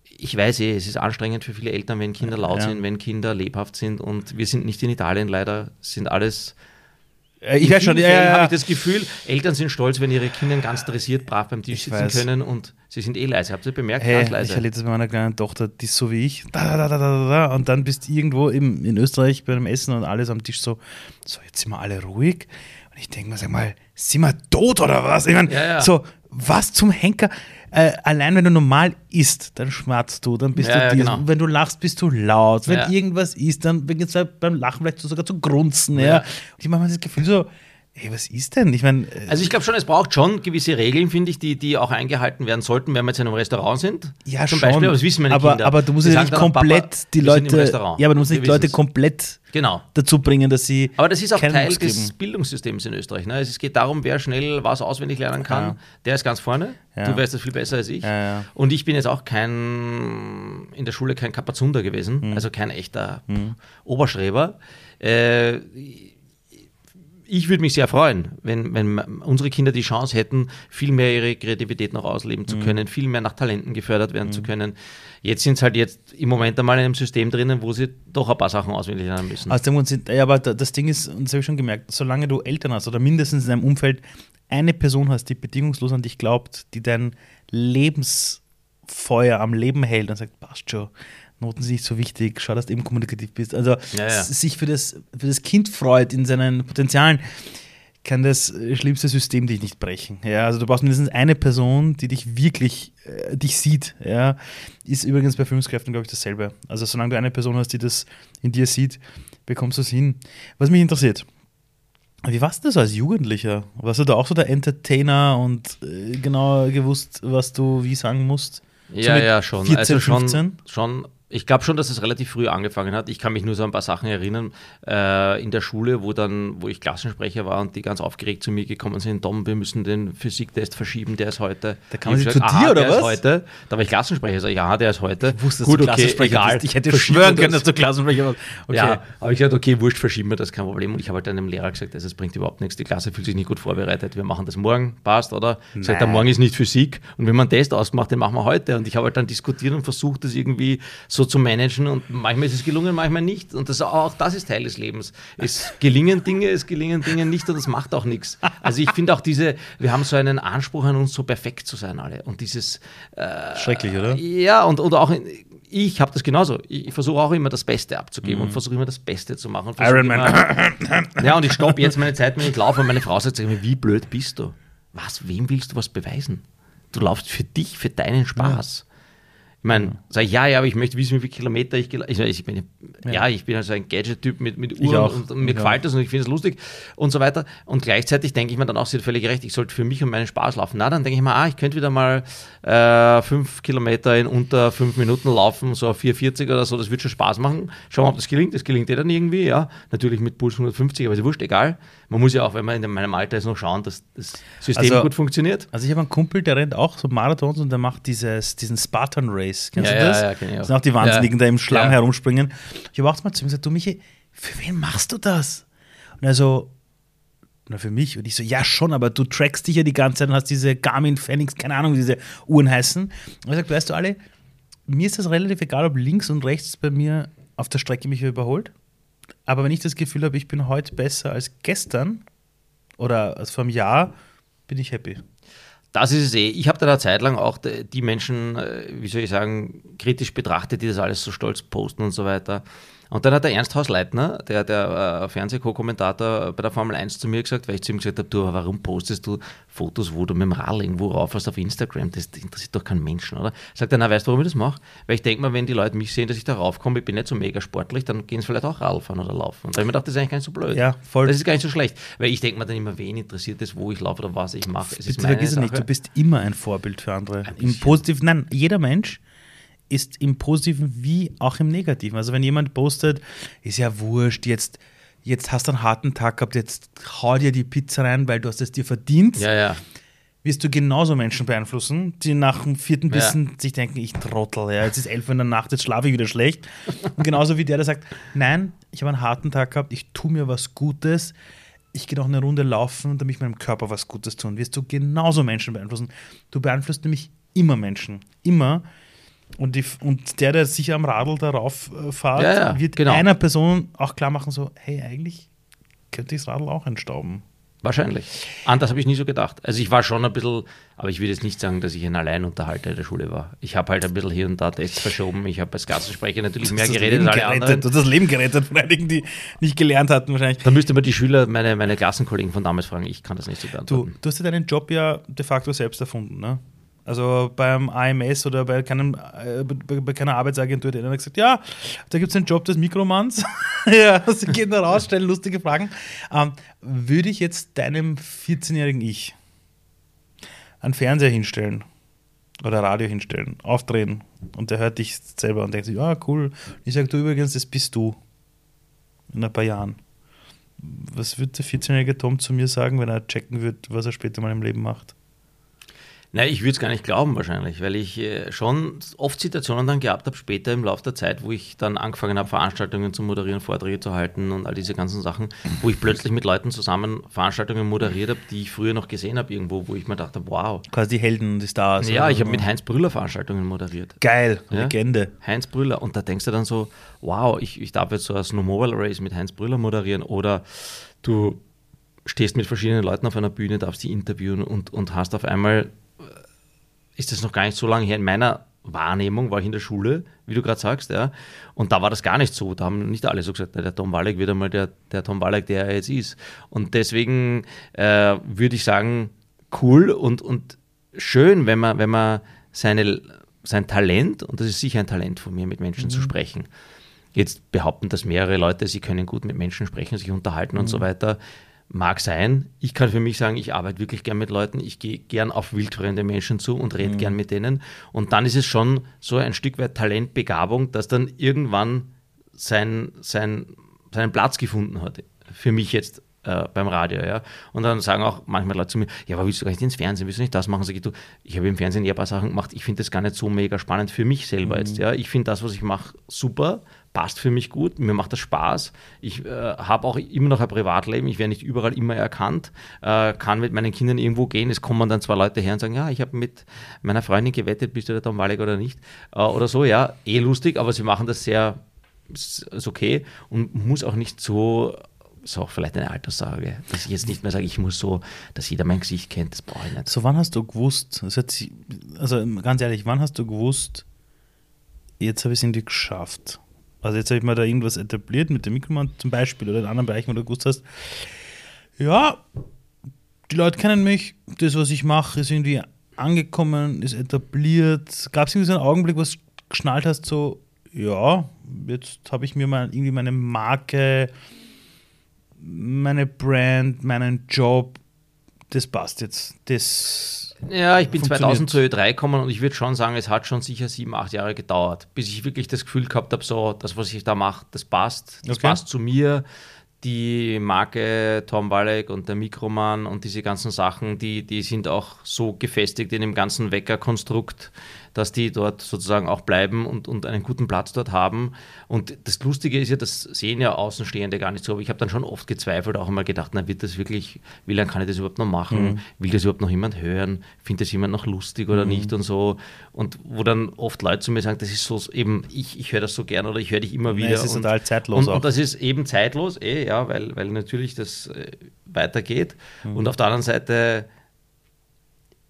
ich weiß eh, es ist anstrengend für viele Eltern, wenn Kinder laut ja. sind, wenn Kinder lebhaft sind und wir sind nicht in Italien leider, sind alles ich weiß schon, ja, ja, ja. habe ich das Gefühl, Eltern sind stolz, wenn ihre Kinder ganz interessiert brav beim Tisch ich sitzen weiß. können und sie sind eh leise. Habt ihr bemerkt? Hey, ganz leise. Ich erlebe das bei meiner kleinen Tochter, die ist so wie ich. Da, da, da, da, da, und dann bist du irgendwo im, in Österreich bei einem Essen und alles am Tisch so, so, jetzt sind wir alle ruhig. Und ich denke mir, sag mal, sind wir tot oder was? Ich meine, ja, so, was zum Henker? Äh, allein wenn du normal isst, dann schmatzt du, dann bist ja, du ja, genau. Wenn du lachst, bist du laut. Wenn ja. irgendwas ist, dann beginnst du beim Lachen vielleicht sogar zu grunzen. Ja. Und ich mache mir das Gefühl so, Ey, was ist denn? Ich meine. Äh, also ich glaube schon, es braucht schon gewisse Regeln, finde ich, die, die auch eingehalten werden sollten, wenn wir jetzt in einem Restaurant sind. Ja, zum schon. Beispiel, aber das wissen meine aber, Kinder. Aber du musst ja nicht komplett Papa, die Leute. Ja, aber du musst nicht die Leute komplett genau. dazu bringen, dass sie. Aber das ist auch Teil des Bildungssystems in Österreich. Ne? Es geht darum, wer schnell was auswendig lernen kann, ja. der ist ganz vorne. Ja. Du weißt das viel besser als ich. Ja, Und ich bin jetzt auch kein in der Schule kein Kapazunder gewesen, mhm. also kein echter mhm. Oberschreiber. Äh, ich würde mich sehr freuen, wenn, wenn unsere Kinder die Chance hätten, viel mehr ihre Kreativität noch ausleben zu mhm. können, viel mehr nach Talenten gefördert werden mhm. zu können. Jetzt sind sie halt jetzt im Moment einmal in einem System drinnen, wo sie doch ein paar Sachen auswendig lernen müssen. Also, ja, aber das Ding ist, und das habe ich schon gemerkt, solange du Eltern hast oder mindestens in deinem Umfeld eine Person hast, die bedingungslos an dich glaubt, die dein Lebensfeuer am Leben hält und sagt, passt schon, Noten sind nicht so wichtig, schau, dass du eben kommunikativ bist. Also ja, ja. sich für das, für das Kind freut in seinen Potenzialen, kann das schlimmste System dich nicht brechen. Ja, also du brauchst mindestens eine Person, die dich wirklich äh, dich sieht. Ja, ist übrigens bei Führungskräften glaube ich dasselbe. Also solange du eine Person hast, die das in dir sieht, bekommst du es hin. Was mich interessiert. Wie warst du das als Jugendlicher? Warst du da auch so der Entertainer und äh, genau gewusst, was du wie sagen musst? Ja, so ja, schon. 14, also schon, 15? schon ich glaube schon, dass es relativ früh angefangen hat. Ich kann mich nur so an ein paar Sachen erinnern äh, in der Schule, wo dann, wo ich Klassensprecher war und die ganz aufgeregt zu mir gekommen sind, Tom, wir müssen den Physiktest verschieben, der ist heute. Da kam sie zu dir aha, oder der was? Ist heute. Da war ich Klassensprecher, sag ich, ja, der ist heute. Ich wusste, dass Gut, du okay, egal. Bist. Ich hätte schwören können, dass du Klassensprecher warst. Okay. Ja, aber ich gesagt, okay, wurscht, verschieben wir das, kein Problem. Und ich habe halt einem Lehrer gesagt, das bringt überhaupt nichts, die Klasse fühlt sich nicht gut vorbereitet, wir machen das morgen, passt, oder? Nein. Sagt morgen ist nicht Physik und wenn man einen Test ausgemacht, den machen wir heute. Und ich habe halt dann diskutiert und versucht, das irgendwie so zu managen und manchmal ist es gelungen, manchmal nicht. Und das, auch das ist Teil des Lebens. Es gelingen Dinge, es gelingen Dinge nicht und das macht auch nichts. Also ich finde auch diese, wir haben so einen Anspruch an uns, so perfekt zu sein alle. Und dieses... Äh, Schrecklich, oder? Ja, und oder auch... ich habe das genauso. Ich versuche auch immer das Beste abzugeben mhm. und versuche immer das Beste zu machen. Iron Man. ja, und ich stoppe jetzt meine Zeit, wenn ich laufe und meine Frau sagt mir, wie blöd bist du? Was, wem willst du was beweisen? Du laufst für dich, für deinen Spaß. Ja. Ich meine, sag ich, ja, ja, aber ich möchte wissen, wie viele Kilometer ich gelaufen ich, ich bin. Ja. ja. ich bin also ein Gadget-Typ mit, mit Uhren und, mir ich gefällt das und ich finde es lustig und so weiter. Und gleichzeitig denke ich mir dann auch, sie hat völlig recht, ich sollte für mich und meinen Spaß laufen. Na, dann denke ich mir, ah, ich könnte wieder mal äh, fünf Kilometer in unter fünf Minuten laufen, so 440 oder so, das wird schon Spaß machen. Schauen wir, ob das gelingt. Das gelingt eh dann irgendwie, ja. Natürlich mit Puls 150, aber ist wurscht, egal. Man muss ja auch, wenn man in meinem Alter ist, noch schauen, dass das System also, gut funktioniert. Also ich habe einen Kumpel, der rennt auch so Marathons und der macht dieses, diesen Spartan Race. Kennst ja, du das? Ja, ja, kenn ich auch. Das sind auch die Wahnsinnigen, ja. da im Schlamm ja. herumspringen. Ich habe auch mal zu ihm gesagt, du Michi, für wen machst du das? Und er so, na für mich. Und ich so, ja schon, aber du trackst dich ja die ganze Zeit und hast diese Garmin Phoenix, keine Ahnung, wie diese Uhren heißen. Und er sagt, weißt du alle, mir ist das relativ egal, ob links und rechts bei mir auf der Strecke mich überholt. Aber wenn ich das Gefühl habe, ich bin heute besser als gestern oder als vor einem Jahr, bin ich happy. Das ist es eh. Ich habe da eine Zeit lang auch die Menschen, äh, wie soll ich sagen, kritisch betrachtet, die das alles so stolz posten und so weiter. Und dann hat der Ernst Hausleitner, der, der äh, Fernsehko-Kommentator bei der Formel 1 zu mir gesagt, weil ich zu ihm gesagt habe, du, warum postest du Fotos, wo du mit dem Rad irgendwo raufhast auf Instagram? Das interessiert doch keinen Menschen, oder? Sagt er, na, weißt du, warum ich das mache? Weil ich denke mal, wenn die Leute mich sehen, dass ich da raufkomme, ich bin nicht so mega sportlich, dann gehen sie vielleicht auch Radl fahren oder laufen. Und da habe ich mir gedacht, das ist eigentlich gar nicht so blöd. Ja, voll. Das ist gar nicht so schlecht. Weil ich denke mir dann immer, wen interessiert es, wo ich laufe oder was ich mache. Es ist Bitte vergiss nicht, du bist immer ein Vorbild für andere. Im Positiven, nein, jeder Mensch ist im Positiven wie auch im Negativen. Also wenn jemand postet, ist ja wurscht, jetzt, jetzt hast du einen harten Tag gehabt, jetzt hau dir die Pizza rein, weil du hast es dir verdient. Ja, ja. Wirst du genauso Menschen beeinflussen, die nach dem vierten Bissen ja. sich denken, ich trottel, ja, jetzt ist elf Uhr in der Nacht, jetzt schlafe ich wieder schlecht. Und genauso wie der, der sagt, nein, ich habe einen harten Tag gehabt, ich tue mir was Gutes, ich gehe noch eine Runde laufen, damit ich meinem Körper was Gutes tun. Wirst du genauso Menschen beeinflussen. Du beeinflusst nämlich immer Menschen. Immer. Und, die, und der, der sicher am Radl darauf äh, fährt, ja, ja, wird genau. einer Person auch klar machen, so, hey, eigentlich könnte ich das Radl auch entstauben. Wahrscheinlich. Anders habe ich nie so gedacht. Also ich war schon ein bisschen, aber ich würde jetzt nicht sagen, dass ich ein Alleinunterhalter in der Schule war. Ich habe halt ein bisschen hier und da Tests verschoben. Ich habe als Klassensprecher natürlich mehr geredet als alle anderen. Du hast das Leben gerettet von einigen, die nicht gelernt hatten wahrscheinlich. Da müsste man die Schüler, meine, meine Klassenkollegen von damals fragen. Ich kann das nicht so beantworten. Du, du hast ja deinen Job ja de facto selbst erfunden, ne? Also beim AMS oder bei, keinem, äh, bei keiner Arbeitsagentur, der hat gesagt, ja, da gibt es einen Job des Mikromanns. ja, sie gehen da raus, stellen lustige Fragen. Ähm, würde ich jetzt deinem 14-jährigen Ich einen Fernseher hinstellen oder Radio hinstellen, aufdrehen und der hört dich selber und denkt sich, ja, cool. Ich sage, du übrigens, das bist du in ein paar Jahren. Was würde der 14-jährige Tom zu mir sagen, wenn er checken würde, was er später mal im Leben macht? Nein, ich würde es gar nicht glauben wahrscheinlich, weil ich äh, schon oft Situationen dann gehabt habe, später im Laufe der Zeit, wo ich dann angefangen habe, Veranstaltungen zu moderieren, Vorträge zu halten und all diese ganzen Sachen, wo ich plötzlich mit Leuten zusammen Veranstaltungen moderiert habe, die ich früher noch gesehen habe irgendwo, wo ich mir dachte, wow. Quasi die Helden, die Stars. Ja, ich habe mit Heinz Brüller Veranstaltungen moderiert. Geil, ja? Legende. Heinz Brüller. Und da denkst du dann so, wow, ich, ich darf jetzt so ein Snowmobile Race mit Heinz Brüller moderieren oder du stehst mit verschiedenen Leuten auf einer Bühne, darfst sie interviewen und, und hast auf einmal ist das noch gar nicht so lange her. In meiner Wahrnehmung war ich in der Schule, wie du gerade sagst, ja. Und da war das gar nicht so. Da haben nicht alle so gesagt, der Tom Walleck wird einmal der, der Tom Walleck, der er jetzt ist. Und deswegen äh, würde ich sagen, cool und, und schön, wenn man, wenn man seine, sein Talent, und das ist sicher ein Talent von mir, mit Menschen mhm. zu sprechen. Jetzt behaupten das mehrere Leute, sie können gut mit Menschen sprechen, sich unterhalten mhm. und so mhm. weiter. Mag sein. Ich kann für mich sagen, ich arbeite wirklich gern mit Leuten. Ich gehe gern auf wildfremde Menschen zu und rede mhm. gern mit denen. Und dann ist es schon so ein Stück weit Talentbegabung, dass dann irgendwann sein, sein, seinen Platz gefunden hat. Für mich jetzt äh, beim Radio, ja. Und dann sagen auch manchmal Leute zu mir, ja, aber willst du gar nicht ins Fernsehen, willst du nicht das machen? Sag ich, du, ich habe im Fernsehen eher ein paar Sachen gemacht, ich finde das gar nicht so mega spannend für mich selber mhm. jetzt, ja. Ich finde das, was ich mache, super, passt für mich gut, mir macht das Spaß. Ich äh, habe auch immer noch ein Privatleben, ich werde nicht überall immer erkannt, äh, kann mit meinen Kindern irgendwo gehen. Es kommen dann zwei Leute her und sagen, ja, ich habe mit meiner Freundin gewettet, bist du der Tom oder nicht? Äh, oder so, ja, eh lustig, aber sie machen das sehr, ist okay und muss auch nicht so ist auch vielleicht eine Alterssage, dass ich jetzt nicht mehr sage, ich muss so, dass jeder mein Gesicht kennt, das brauche ich nicht. So, wann hast du gewusst, also ganz ehrlich, wann hast du gewusst, jetzt habe ich es irgendwie geschafft? Also jetzt habe ich mal da irgendwas etabliert mit dem Mikroman zum Beispiel oder in anderen Bereichen, wo du gewusst hast, ja, die Leute kennen mich, das, was ich mache, ist irgendwie angekommen, ist etabliert. Gab es irgendwie so einen Augenblick, du geschnallt hast, so, ja, jetzt habe ich mir mal irgendwie meine Marke, meine Brand, meinen Job, das passt jetzt. Das ja, ich bin 2000 zur Ö3 gekommen und ich würde schon sagen, es hat schon sicher sieben, acht Jahre gedauert, bis ich wirklich das Gefühl gehabt habe, so, das, was ich da mache, das passt. Das okay. passt zu mir. Die Marke Tom Walleck und der Mikroman und diese ganzen Sachen, die, die sind auch so gefestigt in dem ganzen Wecker-Konstrukt, dass die dort sozusagen auch bleiben und, und einen guten Platz dort haben. Und das Lustige ist ja, das sehen ja Außenstehende gar nicht so, aber ich habe dann schon oft gezweifelt, auch einmal gedacht, na wird das wirklich, wie lange kann ich das überhaupt noch machen? Mhm. Will das überhaupt noch jemand hören? Findet das jemand noch lustig oder mhm. nicht und so? Und wo dann oft Leute zu mir sagen, das ist so eben, ich, ich höre das so gern oder ich höre dich immer wieder. Ja, es ist und, total zeitlos. Und, und, das ist eben zeitlos, eh, ja, weil, weil natürlich das äh, weitergeht. Mhm. Und auf der anderen Seite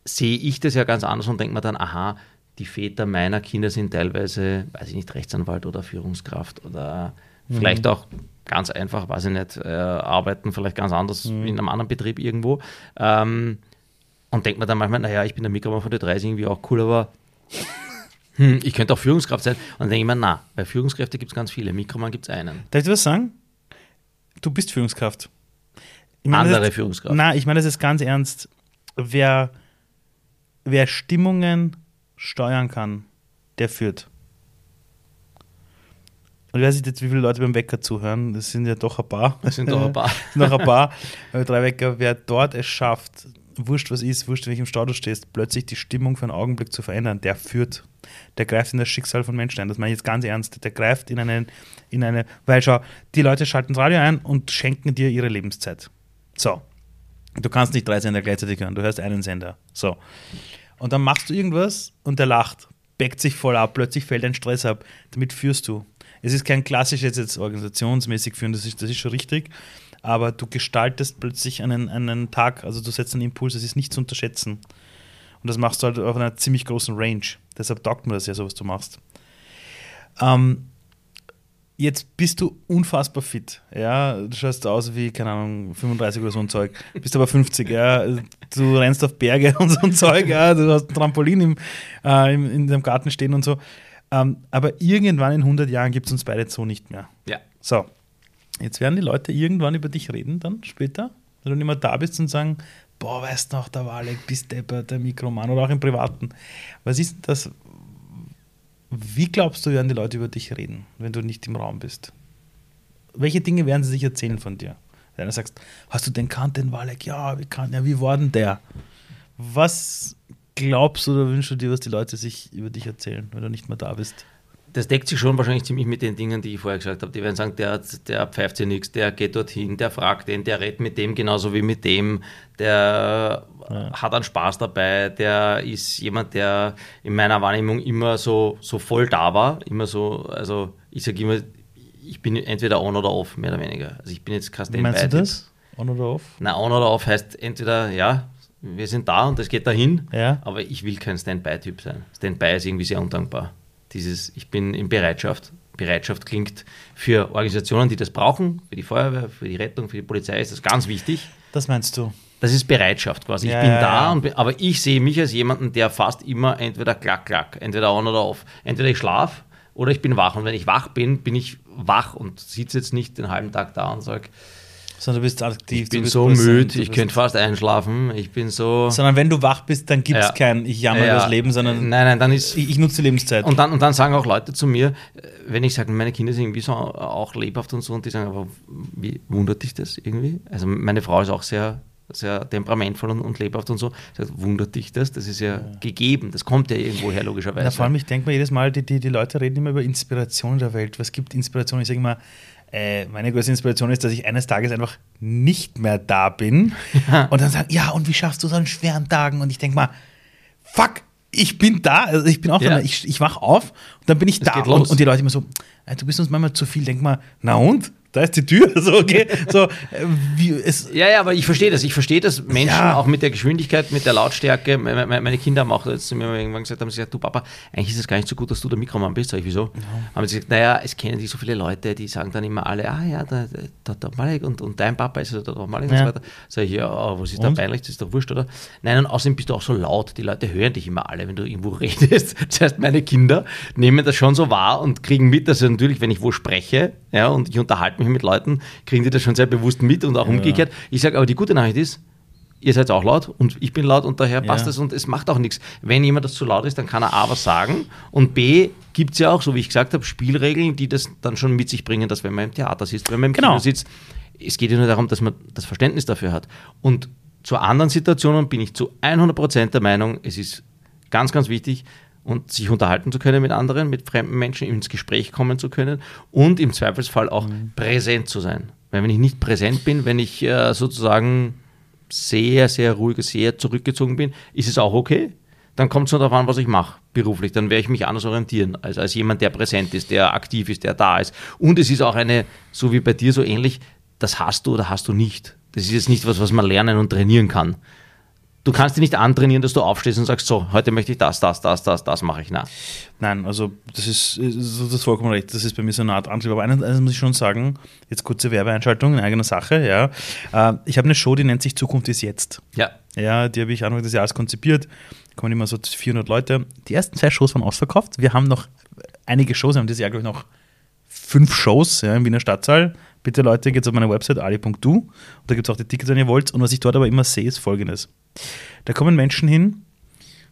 sehe ich das ja ganz anders und denke mir dann, aha, die Väter meiner Kinder sind teilweise, weiß ich nicht, Rechtsanwalt oder Führungskraft oder mhm. vielleicht auch ganz einfach, weiß ich nicht, äh, arbeiten vielleicht ganz anders mhm. in einem anderen Betrieb irgendwo. Ähm, und denkt mir dann manchmal, naja, ich bin der Mikromann von der 30 irgendwie auch cool, aber hm, ich könnte auch Führungskraft sein. Und dann denke ich mir, na, bei Führungskräften gibt es ganz viele, Mikromann gibt es einen. Darf ich dir was sagen? Du bist Führungskraft. Ich meine, Andere ist, Führungskraft. Nein, ich meine das ist ganz ernst. Wer, wer Stimmungen steuern kann, der führt. Und ich weiß nicht jetzt, wie viele Leute beim Wecker zuhören. Das sind ja doch ein paar. Das sind doch ein paar. noch ein paar. drei Wecker, wer dort es schafft, wurscht was ist, wurscht, in welchem Stau du stehst, plötzlich die Stimmung für einen Augenblick zu verändern, der führt. Der greift in das Schicksal von Menschen ein. Das meine ich jetzt ganz ernst. Der greift in eine, in eine, weil schau, die Leute schalten das Radio ein und schenken dir ihre Lebenszeit. So. Du kannst nicht drei Sender gleichzeitig hören, du hörst einen Sender. So. Und dann machst du irgendwas und der lacht, backt sich voll ab, plötzlich fällt ein Stress ab. Damit führst du. Es ist kein klassisches jetzt organisationsmäßig führen, das ist, das ist schon richtig, aber du gestaltest plötzlich einen, einen Tag, also du setzt einen Impuls, das ist nicht zu unterschätzen. Und das machst du halt auf einer ziemlich großen Range. Deshalb taugt mir das ja so, was du machst. Ähm, jetzt bist du unfassbar fit. Ja, du schaust aus wie, keine Ahnung, 35 oder so ein Zeug. Bist aber 50, ja. Du rennst auf Berge und so ein Zeug, ja. Du hast ein Trampolin im, äh, in, in deinem Garten stehen und so. Ähm, aber irgendwann in 100 Jahren gibt es uns beide so nicht mehr. Ja. So, jetzt werden die Leute irgendwann über dich reden, dann später, wenn du nicht mehr da bist und sagen, boah, weißt du noch, der Walek, bist Depper, der Mikroman oder auch im Privaten. Was ist das, wie glaubst du, werden die Leute über dich reden, wenn du nicht im Raum bist? Welche Dinge werden sie sich erzählen von dir? Wenn du sagst, hast du den kannt, den Walek? Ja, wie kann, ja, wie war denn der? Was glaubst du oder wünschst du dir, was die Leute sich über dich erzählen, wenn du nicht mehr da bist? Das deckt sich schon wahrscheinlich ziemlich mit den Dingen, die ich vorher gesagt habe. Die werden sagen, der, der pfeift sich nichts, der geht dorthin, der fragt den, der redet mit dem genauso wie mit dem, der ja. hat einen Spaß dabei, der ist jemand, der in meiner Wahrnehmung immer so, so voll da war, immer so, also ich sage immer, ich bin entweder on oder off, mehr oder weniger. Also ich bin jetzt kein Standby. Meinst du das? On oder off? Nein, on oder off heißt entweder, ja, wir sind da und es geht dahin, ja. aber ich will kein Standby-Typ sein. Standby ist irgendwie sehr undankbar dieses, ich bin in Bereitschaft. Bereitschaft klingt für Organisationen, die das brauchen, für die Feuerwehr, für die Rettung, für die Polizei ist das ganz wichtig. Das meinst du? Das ist Bereitschaft quasi. Ja, ich bin ja, da. Und, aber ich sehe mich als jemanden, der fast immer entweder klack, klack, entweder on oder off. Entweder ich schlafe oder ich bin wach. Und wenn ich wach bin, bin ich wach und sitze jetzt nicht den halben Tag da und sage, sondern du bist aktiv. Ich bin so müde, ich könnte fast einschlafen. Ich bin so. Sondern wenn du wach bist, dann gibt es ja. kein Ich jammer ja. das Leben, sondern. Nein, nein, dann ist. Ich, ich nutze die Lebenszeit. Und dann, und dann sagen auch Leute zu mir, wenn ich sage, meine Kinder sind irgendwie so auch lebhaft und so, und die sagen, aber wie wundert dich das irgendwie? Also meine Frau ist auch sehr sehr temperamentvoll und, und, lebhaft und so. Sagt, wundert dich das? Das ist ja, ja, gegeben. Das kommt ja irgendwo her, logischerweise. Na, vor allem, ich denke mir jedes Mal, die, die, die Leute reden immer über Inspiration der Welt. Was gibt Inspiration? Ich sage immer, äh, meine größte Inspiration ist, dass ich eines Tages einfach nicht mehr da bin ja. und dann sagen, ja, und wie schaffst du so einen schweren Tagen? Und ich denke mal, fuck, ich bin da, also ich bin auch ja. da, ich, ich wach auf und dann bin ich es da. Und, und, die Leute immer so, du bist uns manchmal zu viel, denk mal, na und? Da ist die Tür. So, okay. so, äh, wie, es ja, ja, aber ich verstehe das. Ich verstehe das Menschen ja. auch mit der Geschwindigkeit, mit der Lautstärke. Meine, Kinder haben auch jetzt zu mir irgendwann gesagt, haben sie gesagt, du Papa, eigentlich ist es gar nicht so gut, dass du der Mikromann bist. Sag ich, wieso? Ja. Haben sie gesagt, naja, es kennen dich so viele Leute, die sagen dann immer alle, ah ja, der, der, der Malik und, und dein Papa ist der, der Malik ja. und so weiter. Sag ich, ja, was ist da peinlich? Das ist doch wurscht, oder? Nein, und außerdem bist du auch so laut. Die Leute hören dich immer alle, wenn du irgendwo redest. Das heißt, meine Kinder nehmen das schon so wahr und kriegen mit, dass natürlich, wenn ich wo spreche, ja, und ich unterhalte mich mit Leuten, kriegen die das schon sehr bewusst mit und auch ja. umgekehrt. Ich sage, aber die gute Nachricht ist, ihr seid auch laut und ich bin laut und daher passt es ja. und es macht auch nichts. Wenn jemand das zu laut ist, dann kann er A was sagen und B gibt es ja auch, so wie ich gesagt habe, Spielregeln, die das dann schon mit sich bringen, dass wenn man im Theater sitzt, wenn man im genau. Kino sitzt, es geht ja nur darum, dass man das Verständnis dafür hat. Und zu anderen Situationen bin ich zu 100% der Meinung, es ist ganz, ganz wichtig, und sich unterhalten zu können mit anderen, mit fremden Menschen, ins Gespräch kommen zu können und im Zweifelsfall auch mhm. präsent zu sein. Weil wenn ich nicht präsent bin, wenn ich äh, sozusagen sehr, sehr ruhig, sehr zurückgezogen bin, ist es auch okay. Dann kommt es nur darauf an, was ich mache beruflich. Dann werde ich mich anders orientieren, als, als jemand, der präsent ist, der aktiv ist, der da ist. Und es ist auch eine, so wie bei dir so ähnlich, das hast du oder hast du nicht. Das ist jetzt nicht was, was man lernen und trainieren kann du kannst dich nicht antrainieren, dass du aufstehst und sagst, so, heute möchte ich das, das, das, das, das mache ich. Nein. Nein, also das ist, das ist vollkommen recht. Das ist bei mir so eine Art Antrieb. Aber eines muss ich schon sagen, jetzt kurze Werbeeinschaltung in eigener Sache, ja. Äh, ich habe eine Show, die nennt sich Zukunft ist jetzt. Ja. Ja, die habe ich Anfang des Jahres konzipiert. Da kommen immer so 400 Leute. Die ersten zwei Shows waren ausverkauft. Wir haben noch einige Shows, wir haben dieses Jahr, glaube ich, noch fünf Shows ja, im Wiener Stadtsaal. Bitte Leute, geht auf meine Website ali.du und da gibt es auch die Tickets, wenn ihr wollt. Und was ich dort aber immer sehe, ist folgendes. Da kommen Menschen hin,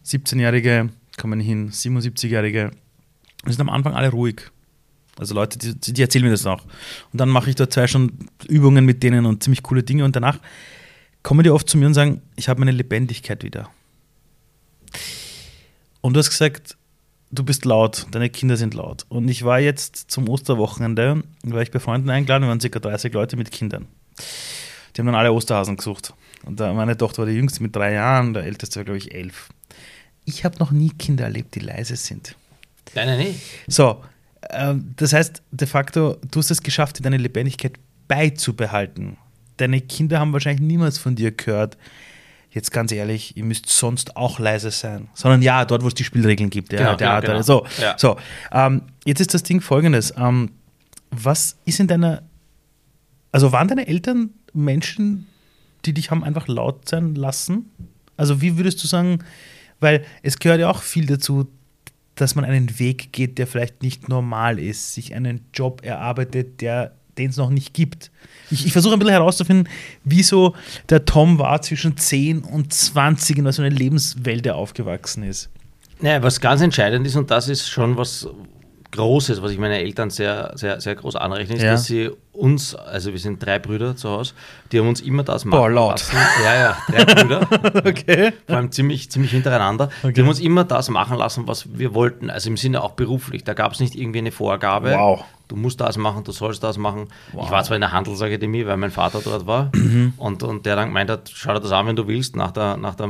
17-Jährige kommen hin, 77-Jährige, und sind am Anfang alle ruhig. Also Leute, die, die erzählen mir das noch. Und dann mache ich dort zwei schon Übungen mit denen und ziemlich coole Dinge und danach kommen die oft zu mir und sagen, ich habe meine Lebendigkeit wieder. Und du hast gesagt, du bist laut, deine Kinder sind laut. Und ich war jetzt zum Osterwochenende, war ich bei Freunden eingeladen, wir waren ca. 30 Leute mit Kindern. Die haben dann alle Osterhasen gesucht. Und meine Tochter war die jüngste mit drei Jahren, der älteste war, glaube ich, elf. Ich habe noch nie Kinder erlebt, die leise sind. Nein, nein, nein. So, äh, das heißt, de facto, du hast es geschafft, deine Lebendigkeit beizubehalten. Deine Kinder haben wahrscheinlich niemals von dir gehört, jetzt ganz ehrlich, ihr müsst sonst auch leise sein. Sondern ja, dort, wo es die Spielregeln gibt. Ja, genau, Theater. Genau, genau. So, ja. so ähm, jetzt ist das Ding folgendes. Ähm, was ist in deiner, also waren deine Eltern Menschen, die dich haben einfach laut sein lassen? Also wie würdest du sagen, weil es gehört ja auch viel dazu, dass man einen Weg geht, der vielleicht nicht normal ist, sich einen Job erarbeitet, der den es noch nicht gibt. Ich, ich versuche ein bisschen herauszufinden, wieso der Tom war zwischen 10 und 20 in so einer Lebenswelt, der aufgewachsen ist. Naja, was ganz entscheidend ist, und das ist schon was Großes, was ich meinen Eltern sehr, sehr, sehr groß anrechne, ist, ja. dass sie uns, also wir sind drei Brüder zu Hause, die haben uns immer das machen Boah, laut. lassen. Ja, ja, drei Brüder. okay. Vor allem ziemlich, ziemlich hintereinander. Okay. Die haben uns immer das machen lassen, was wir wollten. Also im Sinne auch beruflich. Da gab es nicht irgendwie eine Vorgabe. Wow du musst das machen, du sollst das machen. Wow. Ich war zwar in der Handelsakademie, weil mein Vater dort war mhm. und, und der dann gemeint hat, schau dir das an, wenn du willst, nach der, nach der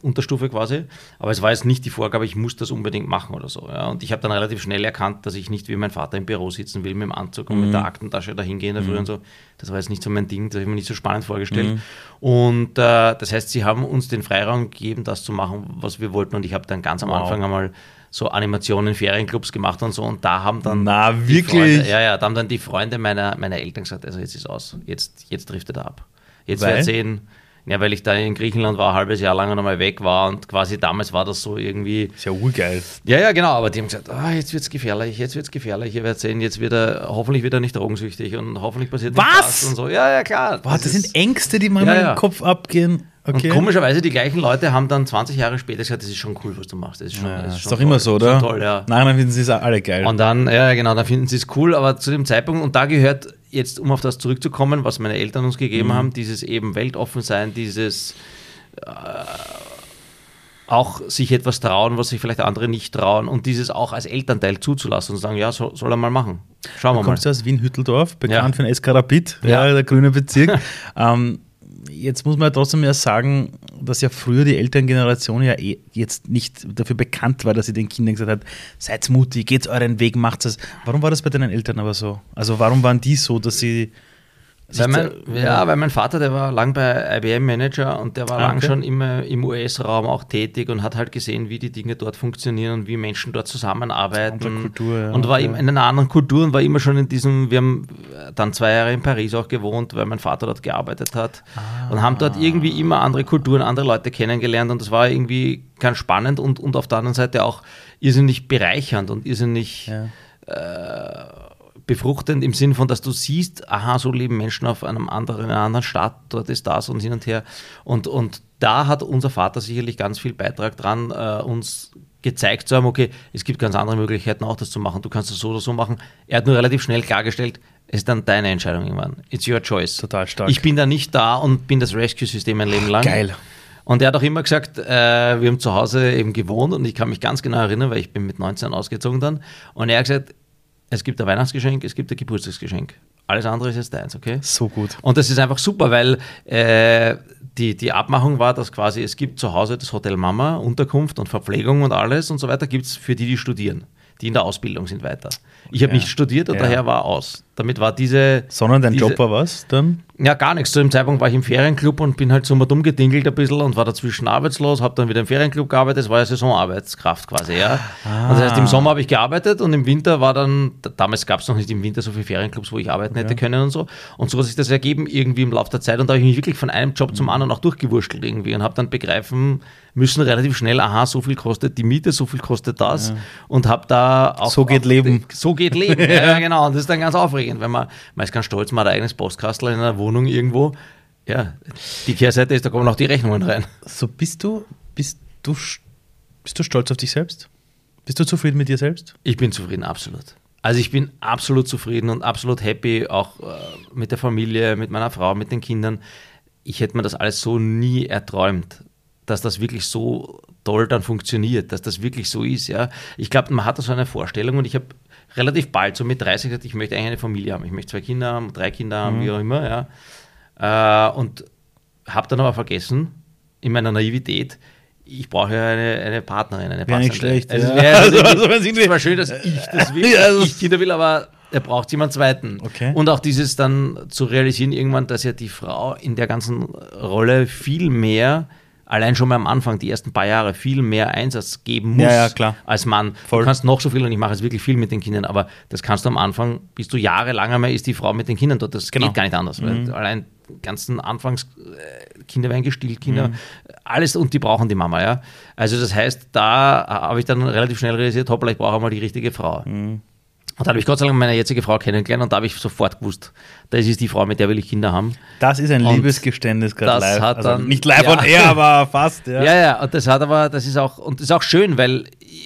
Unterstufe quasi. Aber es war jetzt nicht die Vorgabe, ich muss das unbedingt machen oder so. Ja. Und ich habe dann relativ schnell erkannt, dass ich nicht wie mein Vater im Büro sitzen will mit dem Anzug und mhm. mit der Aktentasche da hingehen dafür mhm. und so. Das war jetzt nicht so mein Ding, das habe ich mir nicht so spannend vorgestellt. Mhm. Und äh, das heißt, sie haben uns den Freiraum gegeben, das zu machen, was wir wollten. Und ich habe dann ganz am wow. Anfang einmal so Animationen, Ferienclubs gemacht und so. Und da haben dann. Na, wirklich? Freunde, ja, ja, da haben dann die Freunde meiner, meiner Eltern gesagt: Also, jetzt ist aus, jetzt, jetzt driftet er ab. Jetzt wird sehen. Ja, weil ich da in Griechenland war, ein halbes Jahr lang und einmal weg war und quasi damals war das so irgendwie. Ist ja urgeil. Ja, ja, genau, aber die haben gesagt, oh, jetzt wird es gefährlich, jetzt wird es gefährlich, ihr werdet sehen, jetzt wird er, hoffentlich wird er nicht drogensüchtig und hoffentlich passiert Was? und so. Ja, ja, klar. Boah, das, das sind Ängste, die man ja, ja. im Kopf abgehen. Okay. Und komischerweise die gleichen Leute haben dann 20 Jahre später gesagt, das ist schon cool, was du machst. Das ist, schon, ja, das ist, ist doch toll. immer so, oder? Toll, ja. Nein, dann finden sie es alle geil. Und dann, ja genau, dann finden sie es cool, aber zu dem Zeitpunkt, und da gehört jetzt, um auf das zurückzukommen, was meine Eltern uns gegeben mhm. haben, dieses eben weltoffen sein, dieses äh, auch sich etwas trauen, was sich vielleicht andere nicht trauen und dieses auch als Elternteil zuzulassen und sagen, ja, so, soll er mal machen. Schauen wir mal. Du kommst aus Wien-Hütteldorf, bekannt ja. für den SK Rapid, ja. ja der grüne Bezirk. ähm, jetzt muss man trotzdem ja sagen, dass ja früher die Elterngeneration ja eh jetzt nicht dafür bekannt war, dass sie den Kindern gesagt hat, seid mutig, geht euren Weg, macht es. Warum war das bei deinen Eltern aber so? Also warum waren die so, dass sie weil mein, ja, weil mein Vater, der war lang bei IBM Manager und der war ah, okay. lang schon immer im US-Raum auch tätig und hat halt gesehen, wie die Dinge dort funktionieren und wie Menschen dort zusammenarbeiten. Kultur, ja, und war okay. in einer anderen Kultur und war immer schon in diesem, wir haben dann zwei Jahre in Paris auch gewohnt, weil mein Vater dort gearbeitet hat ah. und haben dort irgendwie immer andere Kulturen, andere Leute kennengelernt und das war irgendwie ganz spannend und, und auf der anderen Seite auch irrsinnig bereichernd und irrsinnig ja. äh, befruchtend im Sinn von, dass du siehst, aha, so leben Menschen auf einem anderen, in einer anderen Stadt, dort ist das und hin und her. Und, und da hat unser Vater sicherlich ganz viel Beitrag dran, äh, uns gezeigt zu haben, okay, es gibt ganz andere Möglichkeiten auch das zu machen. Du kannst das so oder so machen. Er hat nur relativ schnell klargestellt, es ist dann deine Entscheidung irgendwann. It's your choice. Total stark. Ich bin da nicht da und bin das Rescue-System ein Leben lang. Geil. Und er hat auch immer gesagt, äh, wir haben zu Hause eben gewohnt und ich kann mich ganz genau erinnern, weil ich bin mit 19 ausgezogen dann. Und er hat gesagt, es gibt ein Weihnachtsgeschenk, es gibt ein Geburtstagsgeschenk. Alles andere ist jetzt deins, okay? So gut. Und das ist einfach super, weil äh, die, die Abmachung war, dass quasi es gibt zu Hause das Hotel Mama, Unterkunft und Verpflegung und alles und so weiter, gibt es für die, die studieren, die in der Ausbildung sind weiter. Ich habe Ja. nicht studiert und Ja. daher war aus. Damit war diese. Sondern dein diese, Job war was dann? Ja, gar nichts. Zu dem Zeitpunkt war ich im Ferienclub und bin halt so mal dumm gedingelt ein bisschen und war dazwischen arbeitslos, habe dann wieder im Ferienclub gearbeitet. Das war ja Saisonarbeitskraft quasi, ja. Ah. Und das heißt, im Sommer habe ich gearbeitet und im Winter war dann, damals gab es noch nicht im Winter so viele Ferienclubs, wo ich arbeiten hätte können und so. Und so hat sich das ergeben irgendwie im Laufe der Zeit und da habe ich mich wirklich von einem Job Mhm. zum anderen auch durchgewurschtelt irgendwie und habe dann begreifen müssen relativ schnell, aha, so viel kostet die Miete, so viel kostet das und habe da auch... So geht auch, Leben. So geht Leben, ja, genau. Und das ist dann ganz aufregend, wenn man, man ist ganz stolz, man hat ein eigenes Postkastel in einer Wohnung irgendwo. Ja, die Kehrseite ist, da kommen auch die Rechnungen rein. So bist du, bist du, bist du stolz auf dich selbst? Bist du zufrieden mit dir selbst? Ich bin zufrieden, absolut. Also ich bin absolut zufrieden und absolut happy, auch äh, mit der Familie, mit meiner Frau, mit den Kindern. Ich hätte mir das alles so nie erträumt, dass das wirklich so toll dann funktioniert, dass das wirklich so ist. Ja. Ich glaube, man hat da so eine Vorstellung und ich habe relativ bald, so mit 30, gesagt, ich möchte eigentlich eine Familie haben. Ich möchte zwei Kinder haben, drei Kinder haben, wie auch immer. Ja. Äh, und habe dann aber vergessen, in meiner Naivität, ich brauche ja eine, eine Partnerin, eine Wäre nicht schlecht, Also, ja. es wäre Also, also, irgendwie- es war schön, dass ich das will, Ja, ich Kinder will, aber er braucht jemand zweiten. Okay. Und auch dieses dann zu realisieren irgendwann, dass ja die Frau in der ganzen Rolle viel mehr, allein schon mal am Anfang, die ersten paar Jahre, viel mehr Einsatz geben muss Ja, ja, klar. als Mann. Voll. Du kannst noch so viel und ich mache jetzt wirklich viel mit den Kindern, aber das kannst du am Anfang, bis du jahrelang einmal ist die Frau mit den Kindern dort. Das Genau. geht gar nicht anders. Weil allein ganzen Anfangs äh, Kinder werden gestillt, Kinder, alles und die brauchen die Mama, ja. Also das heißt, da habe ich dann relativ schnell realisiert, hoppla, ich brauche mal die richtige Frau. Und da habe ich Gott sei Dank meine jetzige Frau kennengelernt und da habe ich sofort gewusst, das ist die Frau, mit der will ich Kinder haben. Das ist ein Und Liebesgeständnis gerade das live. hat also dann- nicht live ja. on air, aber fast. Ja. Ja, ja, und das hat aber, das ist auch, und das ist auch schön, weil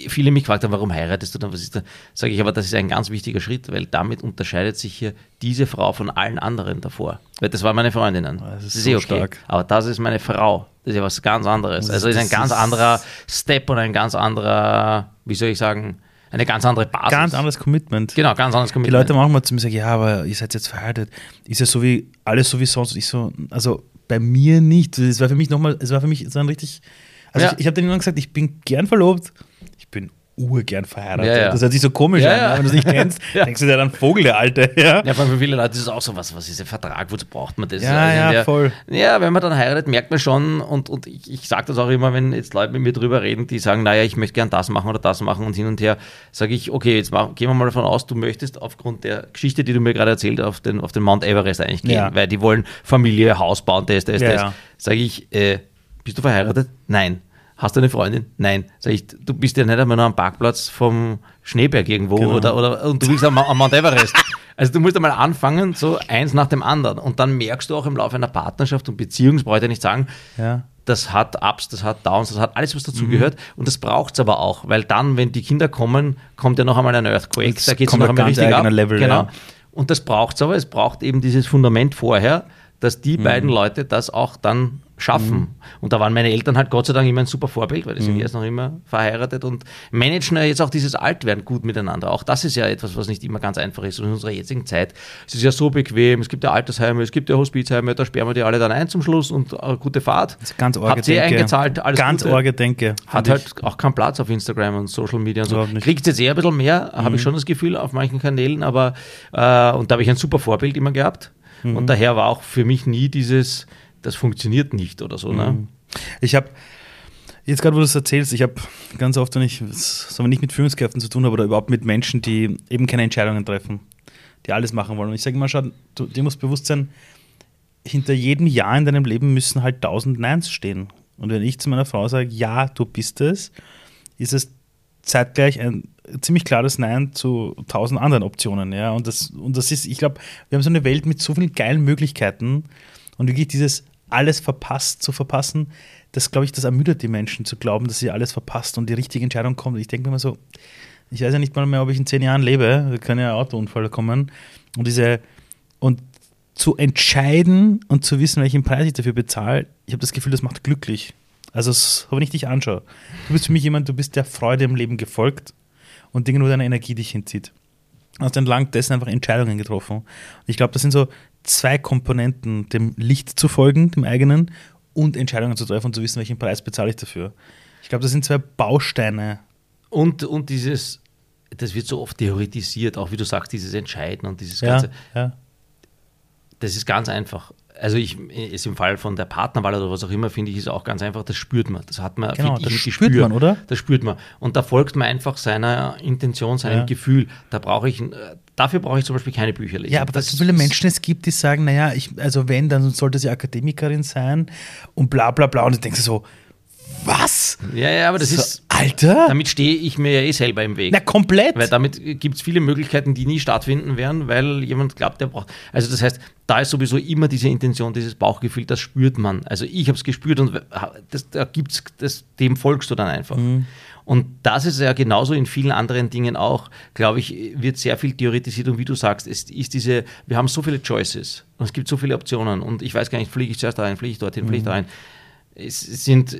viele mich gefragt haben, warum heiratest du dann, was ist da? Sage ich aber, das ist ein ganz wichtiger Schritt, weil damit unterscheidet sich hier diese Frau von allen anderen davor. Weil das waren meine Freundinnen. Das ist Das so eh okay. stark. Aber das ist meine Frau. Das ist ja was ganz anderes. Also ist ein ist- ganz ist- anderer Step und ein ganz anderer, wie soll ich sagen, eine ganz andere Basis. Ganz anderes Commitment. Genau, ganz anderes Die Commitment. Leute manchmal zu mir sagen, ja, aber ihr seid jetzt verheiratet. Ist ja so wie, alles so wie sonst. Ich so, also bei mir nicht. Es war für mich nochmal, es war für mich so ein richtig, also Ja. ich, ich habe denen immer gesagt, ich bin gern verlobt, urgern verheiratet. Ja, ja. Das hört sich so komisch Ja, an, ja. wenn du es nicht kennst. Denkst du dir dann Vogel, der Alte. Ja, Ja, für viele Leute ist es auch so, was, was ist ein Vertrag, wozu braucht man das? Ja, Also ja, der, voll. Ja, wenn man dann heiratet, merkt man schon, und, und ich, ich sage das auch immer, wenn jetzt Leute mit mir drüber reden, die sagen, naja, ich möchte gern das machen oder das machen und hin und her, sage ich, okay, jetzt mach, gehen wir mal davon aus, du möchtest aufgrund der Geschichte, die du mir gerade erzählt hast, auf den, auf den Mount Everest eigentlich gehen, weil die wollen Familie, Haus bauen, das, das, das. Sage ich, äh, bist du verheiratet? Nein. Hast du eine Freundin? Nein. Sag ich, du bist ja nicht einmal noch am Parkplatz vom Schneeberg irgendwo Genau. oder, oder und du bist am, am Mount Everest. Also du musst einmal anfangen, so eins nach dem anderen. Und dann merkst du auch im Laufe einer Partnerschaft und Beziehung, das brauche ich ja nicht sagen, ja. das hat Ups, das hat Downs, das hat alles, was dazugehört. Und das braucht es aber auch, weil dann, wenn die Kinder kommen, kommt ja noch einmal ein Earthquake. Das da geht es noch ein einmal richtig ab. Level, genau. ja. Und das braucht es aber, es braucht eben dieses Fundament vorher, dass Mhm. die beiden Leute das auch dann schaffen. Und da waren meine Eltern halt Gott sei Dank immer ein super Vorbild, weil die Mhm. sind erst noch immer verheiratet und managen ja jetzt auch dieses Altwerden gut miteinander. Auch das ist ja etwas, was nicht immer ganz einfach ist. Und in unserer jetzigen Zeit es ist ja so bequem, es gibt ja Altersheime, es gibt ja Hospizheime, da sperren wir die alle dann ein zum Schluss und äh, gute Fahrt. Das ist ganz Habt ihr eingezahlt, alles Ganz. Orgedenke. Hat halt auch keinen Platz auf Instagram und Social Media und so. Kriegt jetzt eher ein bisschen mehr, habe ich schon das Gefühl, auf manchen Kanälen, aber äh, und da habe ich ein super Vorbild immer gehabt. Und daher war auch für mich nie dieses, das funktioniert nicht oder so. Ne? Ich habe, jetzt gerade wo du es erzählst, ich habe ganz oft, wenn ich, das soll nicht mit Führungskräften zu tun haben, oder überhaupt mit Menschen, die eben keine Entscheidungen treffen, die alles machen wollen. Und ich sage immer, schau, du, dir muss bewusst sein, hinter jedem Ja in deinem Leben müssen halt tausend Neins stehen. Und wenn ich zu meiner Frau sage, ja, du bist es, ist es zeitgleich ein ziemlich klares Nein zu tausend anderen Optionen. Ja? Und, das, und das ist, ich glaube, wir haben so eine Welt mit so vielen geilen Möglichkeiten und wirklich dieses alles verpasst zu verpassen, das glaube ich, das ermüdet die Menschen zu glauben, dass sie alles verpasst und die richtige Entscheidung kommt. Ich denke mir immer so, ich weiß ja nicht mal mehr, ob ich in zehn Jahren lebe, da kann ja ein Autounfall kommen. Und diese, und zu entscheiden und zu wissen, welchen Preis ich dafür bezahle, ich habe das Gefühl, das macht glücklich. Also, wenn ich dich anschaue, du bist für mich jemand, du bist der Freude im Leben gefolgt und Dinge, wo deine Energie dich hinzieht. Hast entlang dessen einfach Entscheidungen getroffen. Und ich glaube, das sind so zwei Komponenten, dem Licht zu folgen, dem eigenen, und Entscheidungen zu treffen und zu wissen, welchen Preis bezahle ich dafür. Ich glaube, das sind zwei Bausteine. Und, und dieses, das wird so oft theoretisiert, auch wie du sagst, dieses Entscheiden und dieses Ja, ganze. ja. Das ist ganz einfach. Also ich ist im Fall von der Partnerwahl oder was auch immer, finde ich, ist auch ganz einfach, das spürt man. Das hat man, Genau, das ich, spürt Gespür. man, oder? Das spürt man. Und da folgt man einfach seiner Intention, seinem Ja. Gefühl. Da brauche ich, äh, dafür brauche ich zum Beispiel keine Bücher lesen. Ja, aber dass es so viele Menschen es gibt, die sagen, naja, ich, also wenn, dann sollte sie Akademikerin sein und bla bla bla. Und du denkst so, was? Ja, ja, aber das so, ist, Alter? damit stehe ich mir ja eh selber im Weg. Na, komplett. Weil damit gibt es viele Möglichkeiten, die nie stattfinden werden, weil jemand glaubt, der braucht. Also das heißt, da ist sowieso immer diese Intention, dieses Bauchgefühl, das spürt man. Also ich habe es gespürt und das, da gibt's, das, dem folgst du dann einfach. Und das ist ja genauso in vielen anderen Dingen auch, glaube ich, wird sehr viel theoretisiert und wie du sagst, es ist diese, wir haben so viele Choices und es gibt so viele Optionen und ich weiß gar nicht, fliege ich zuerst rein, fliege ich dorthin, fliege ich da rein. Es sind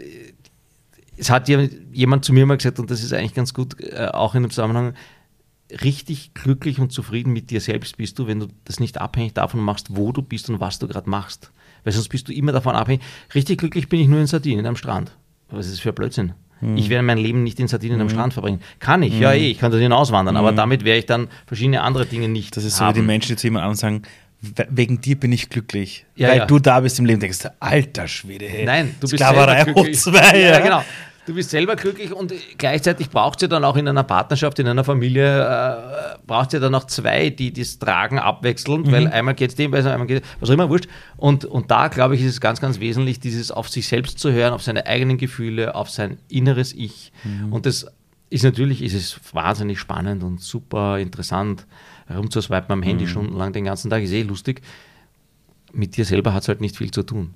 es hat ja jemand zu mir mal gesagt, und das ist eigentlich ganz gut, äh, auch in dem Zusammenhang, richtig glücklich und zufrieden mit dir selbst bist du, wenn du das nicht abhängig davon machst, wo du bist und was du gerade machst. Weil sonst bist du immer davon abhängig. Richtig glücklich bin ich nur in Sardinien am Strand. Was ist das für ein Blödsinn? Ich werde mein Leben nicht in Sardinien am Strand verbringen. Kann ich, ja eh, ich kann dorthin auswandern, aber damit werde ich dann verschiedene andere Dinge nicht Das ist so haben. wie die Menschen, die zu jemandem anderen sagen, "We- wegen dir bin ich glücklich. Ja, weil ja. du da bist im Leben, denkst du, alter Schwede, hey. Nein, du bist Sklaverei hoch zwei, ja, ja. genau. Du bist selber glücklich und gleichzeitig braucht es ja dann auch in einer Partnerschaft, in einer Familie, äh, braucht es ja dann auch zwei, die das tragen abwechselnd, Mhm. weil einmal geht es dem besser, einmal geht was auch immer, wurscht. Und, und da, glaube ich, ist es ganz, ganz wesentlich, dieses auf sich selbst zu hören, auf seine eigenen Gefühle, auf sein inneres Ich. Mhm. Und das ist natürlich, ist es wahnsinnig spannend und super interessant, herumzuswipen am Mhm. Handy stundenlang den ganzen Tag, ist eh lustig. Mit dir selber hat es halt nicht viel zu tun.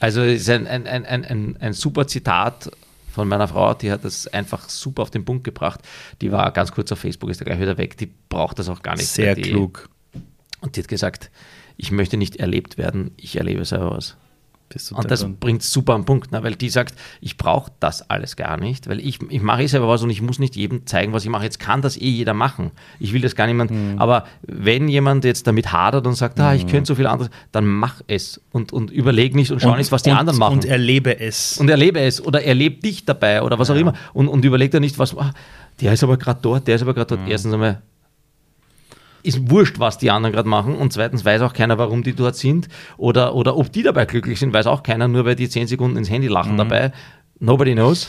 Also es ist ein, ein, ein, ein, ein, ein super Zitat von meiner Frau, die hat das einfach super auf den Punkt gebracht. Die war ganz kurz auf Facebook, ist da gleich wieder weg, die braucht das auch gar nicht. Sehr klug. Und die hat gesagt, ich möchte nicht erlebt werden, ich erlebe selber was. Und das bringt super am Punkt, ne? weil die sagt, ich brauche das alles gar nicht, weil ich, ich mache eh selber was und ich muss nicht jedem zeigen, was ich mache. Jetzt kann das eh jeder machen. Ich will das gar niemand. Mhm. Aber wenn jemand jetzt damit hadert und sagt, ah, ich könnte so viel anderes, dann mach es und, und überleg nicht und schau nicht, was die und, anderen machen. Und erlebe es. und erlebe es oder erlebe dich dabei oder was auch immer und, und überleg dir nicht, was, ah, der ist aber gerade dort, der ist aber gerade dort. Erstens einmal ist wurscht, was die anderen gerade machen und zweitens weiß auch keiner, warum die dort sind oder, oder ob die dabei glücklich sind, weiß auch keiner, nur weil die zehn Sekunden ins Handy lachen dabei. Nobody knows.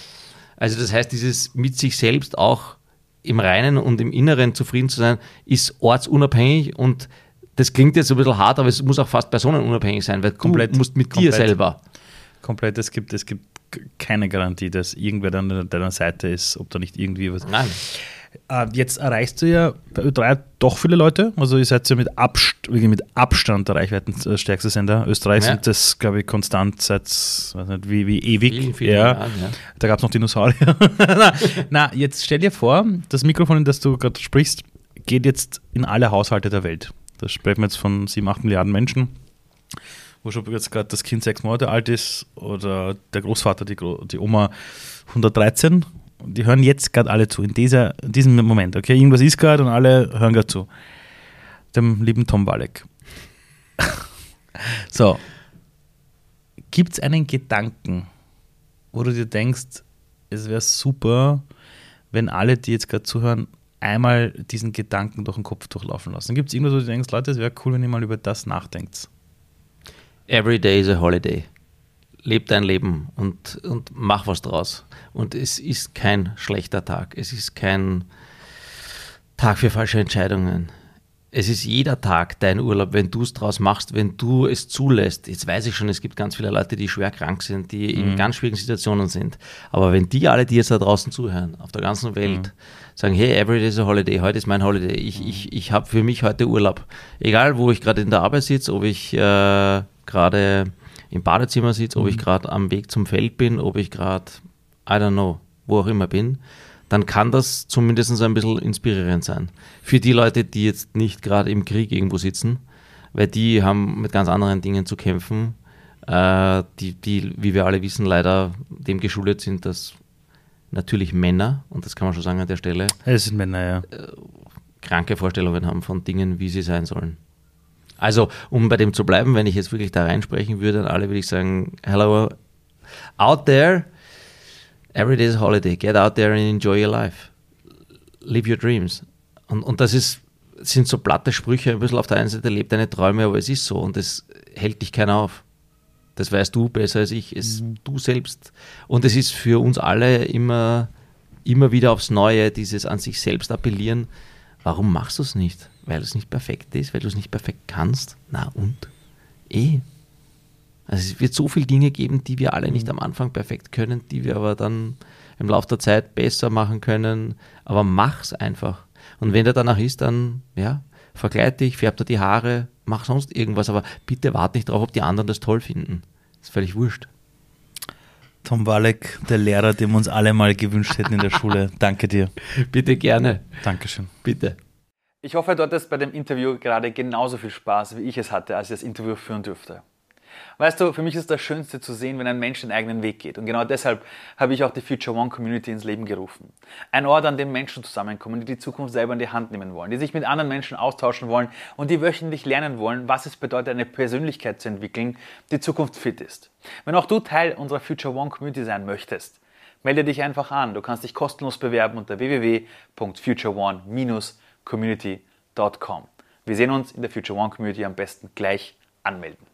Also das heißt, dieses mit sich selbst auch im Reinen und im Inneren zufrieden zu sein, ist ortsunabhängig und das klingt jetzt ein bisschen hart, aber es muss auch fast personenunabhängig sein, weil Komplett. du musst mit dir Komplett. selber Komplett, es gibt, es gibt keine Garantie, dass irgendwer dann an deiner Seite ist, ob da nicht irgendwie was. Nein. Äh, jetzt erreichst du ja bei Ö3 doch viele Leute. Also ihr seid ja mit, Abst mit Abstand der reichweitenstärkste Sender Österreichs Ja. und das, glaube ich, konstant seit weiß nicht, wie, wie ewig. Vielen, vielen ja. Jahren, ja. Da gab es noch Dinosaurier. na, na, jetzt stell dir vor, das Mikrofon, in das du gerade sprichst, geht jetzt in alle Haushalte der Welt. Da sprechen wir jetzt von 7, 8 Milliarden Menschen, wo schon jetzt gerade das Kind sechs Monate alt ist oder der Großvater, die, Gro die Oma 113. Die hören jetzt gerade alle zu, in, dieser, in diesem Moment. Okay, irgendwas ist gerade und alle hören gerade zu. Dem lieben Tom Walek. so. Gibt es einen Gedanken, wo du dir denkst, es wäre super, wenn alle, die jetzt gerade zuhören, einmal diesen Gedanken durch den Kopf durchlaufen lassen? Gibt es irgendwas, wo du denkst, Leute, es wäre cool, wenn ihr mal über das nachdenkt? Every day is a holiday. Leb dein Leben und, und mach was draus. Und es ist kein schlechter Tag. Es ist kein Tag für falsche Entscheidungen. Es ist jeder Tag dein Urlaub, wenn du es draus machst, wenn du es zulässt. Jetzt weiß ich schon, es gibt ganz viele Leute, die schwer krank sind, die in ganz schwierigen Situationen sind. Aber wenn die alle, die jetzt da draußen zuhören, auf der ganzen Welt, sagen, hey, every day is a holiday, heute ist mein Holiday, ich, ich, ich habe für mich heute Urlaub. Egal, wo ich gerade in der Arbeit sitze, ob ich äh, gerade im Badezimmer sitze, ob ich gerade am Weg zum Feld bin, ob ich gerade, I don't know, wo auch immer bin, dann kann das zumindest ein bisschen inspirierend sein. Für die Leute, die jetzt nicht gerade im Krieg irgendwo sitzen, weil die haben mit ganz anderen Dingen zu kämpfen äh, die, die, wie wir alle wissen, leider dem geschuldet sind, dass natürlich Männer, und das kann man schon sagen an der Stelle, Es sind Männer, ja. kranke Vorstellungen haben von Dingen, wie sie sein sollen. Also, um bei dem zu bleiben, wenn ich jetzt wirklich da reinsprechen würde an alle, würde ich sagen, hello, out there, every day is a holiday, get out there and enjoy your life. Live your dreams. Und, und das ist, sind so platte Sprüche, ein bisschen auf der einen Seite lebt deine Träume, aber es ist so und es hält dich keiner auf. Das weißt du besser als ich, es du selbst. Und es ist für uns alle immer, immer wieder aufs Neue, dieses an sich selbst appellieren. Warum machst du es nicht? Weil es nicht perfekt ist, weil du es nicht perfekt kannst? Na und? Eh. Also es wird so viele Dinge geben, die wir alle nicht am Anfang perfekt können, die wir aber dann im Laufe der Zeit besser machen können. Aber mach's einfach. Und wenn der danach ist, dann, ja, verkleid dich, färb dir die Haare, mach sonst irgendwas, aber bitte warte nicht drauf, ob die anderen das toll finden. ist völlig wurscht. Tom Walek, der Lehrer, den wir uns alle mal gewünscht hätten in der Schule. Danke dir. Bitte gerne. Dankeschön. Bitte. Ich hoffe, du hattest bei dem Interview gerade genauso viel Spaß, wie ich es hatte, als ich das Interview führen durfte. Weißt du, für mich ist das Schönste zu sehen, wenn ein Mensch den eigenen Weg geht. Und genau deshalb habe ich auch die Future One Community ins Leben gerufen. Ein Ort, an dem Menschen zusammenkommen, die die Zukunft selber in die Hand nehmen wollen, die sich mit anderen Menschen austauschen wollen und die wöchentlich lernen wollen, was es bedeutet, eine Persönlichkeit zu entwickeln, die Zukunft fit ist. Wenn auch du Teil unserer Future One Community sein möchtest, melde dich einfach an. Du kannst dich kostenlos bewerben unter www.futureone-community.com. Wir sehen uns in der Future One Community am besten gleich anmelden.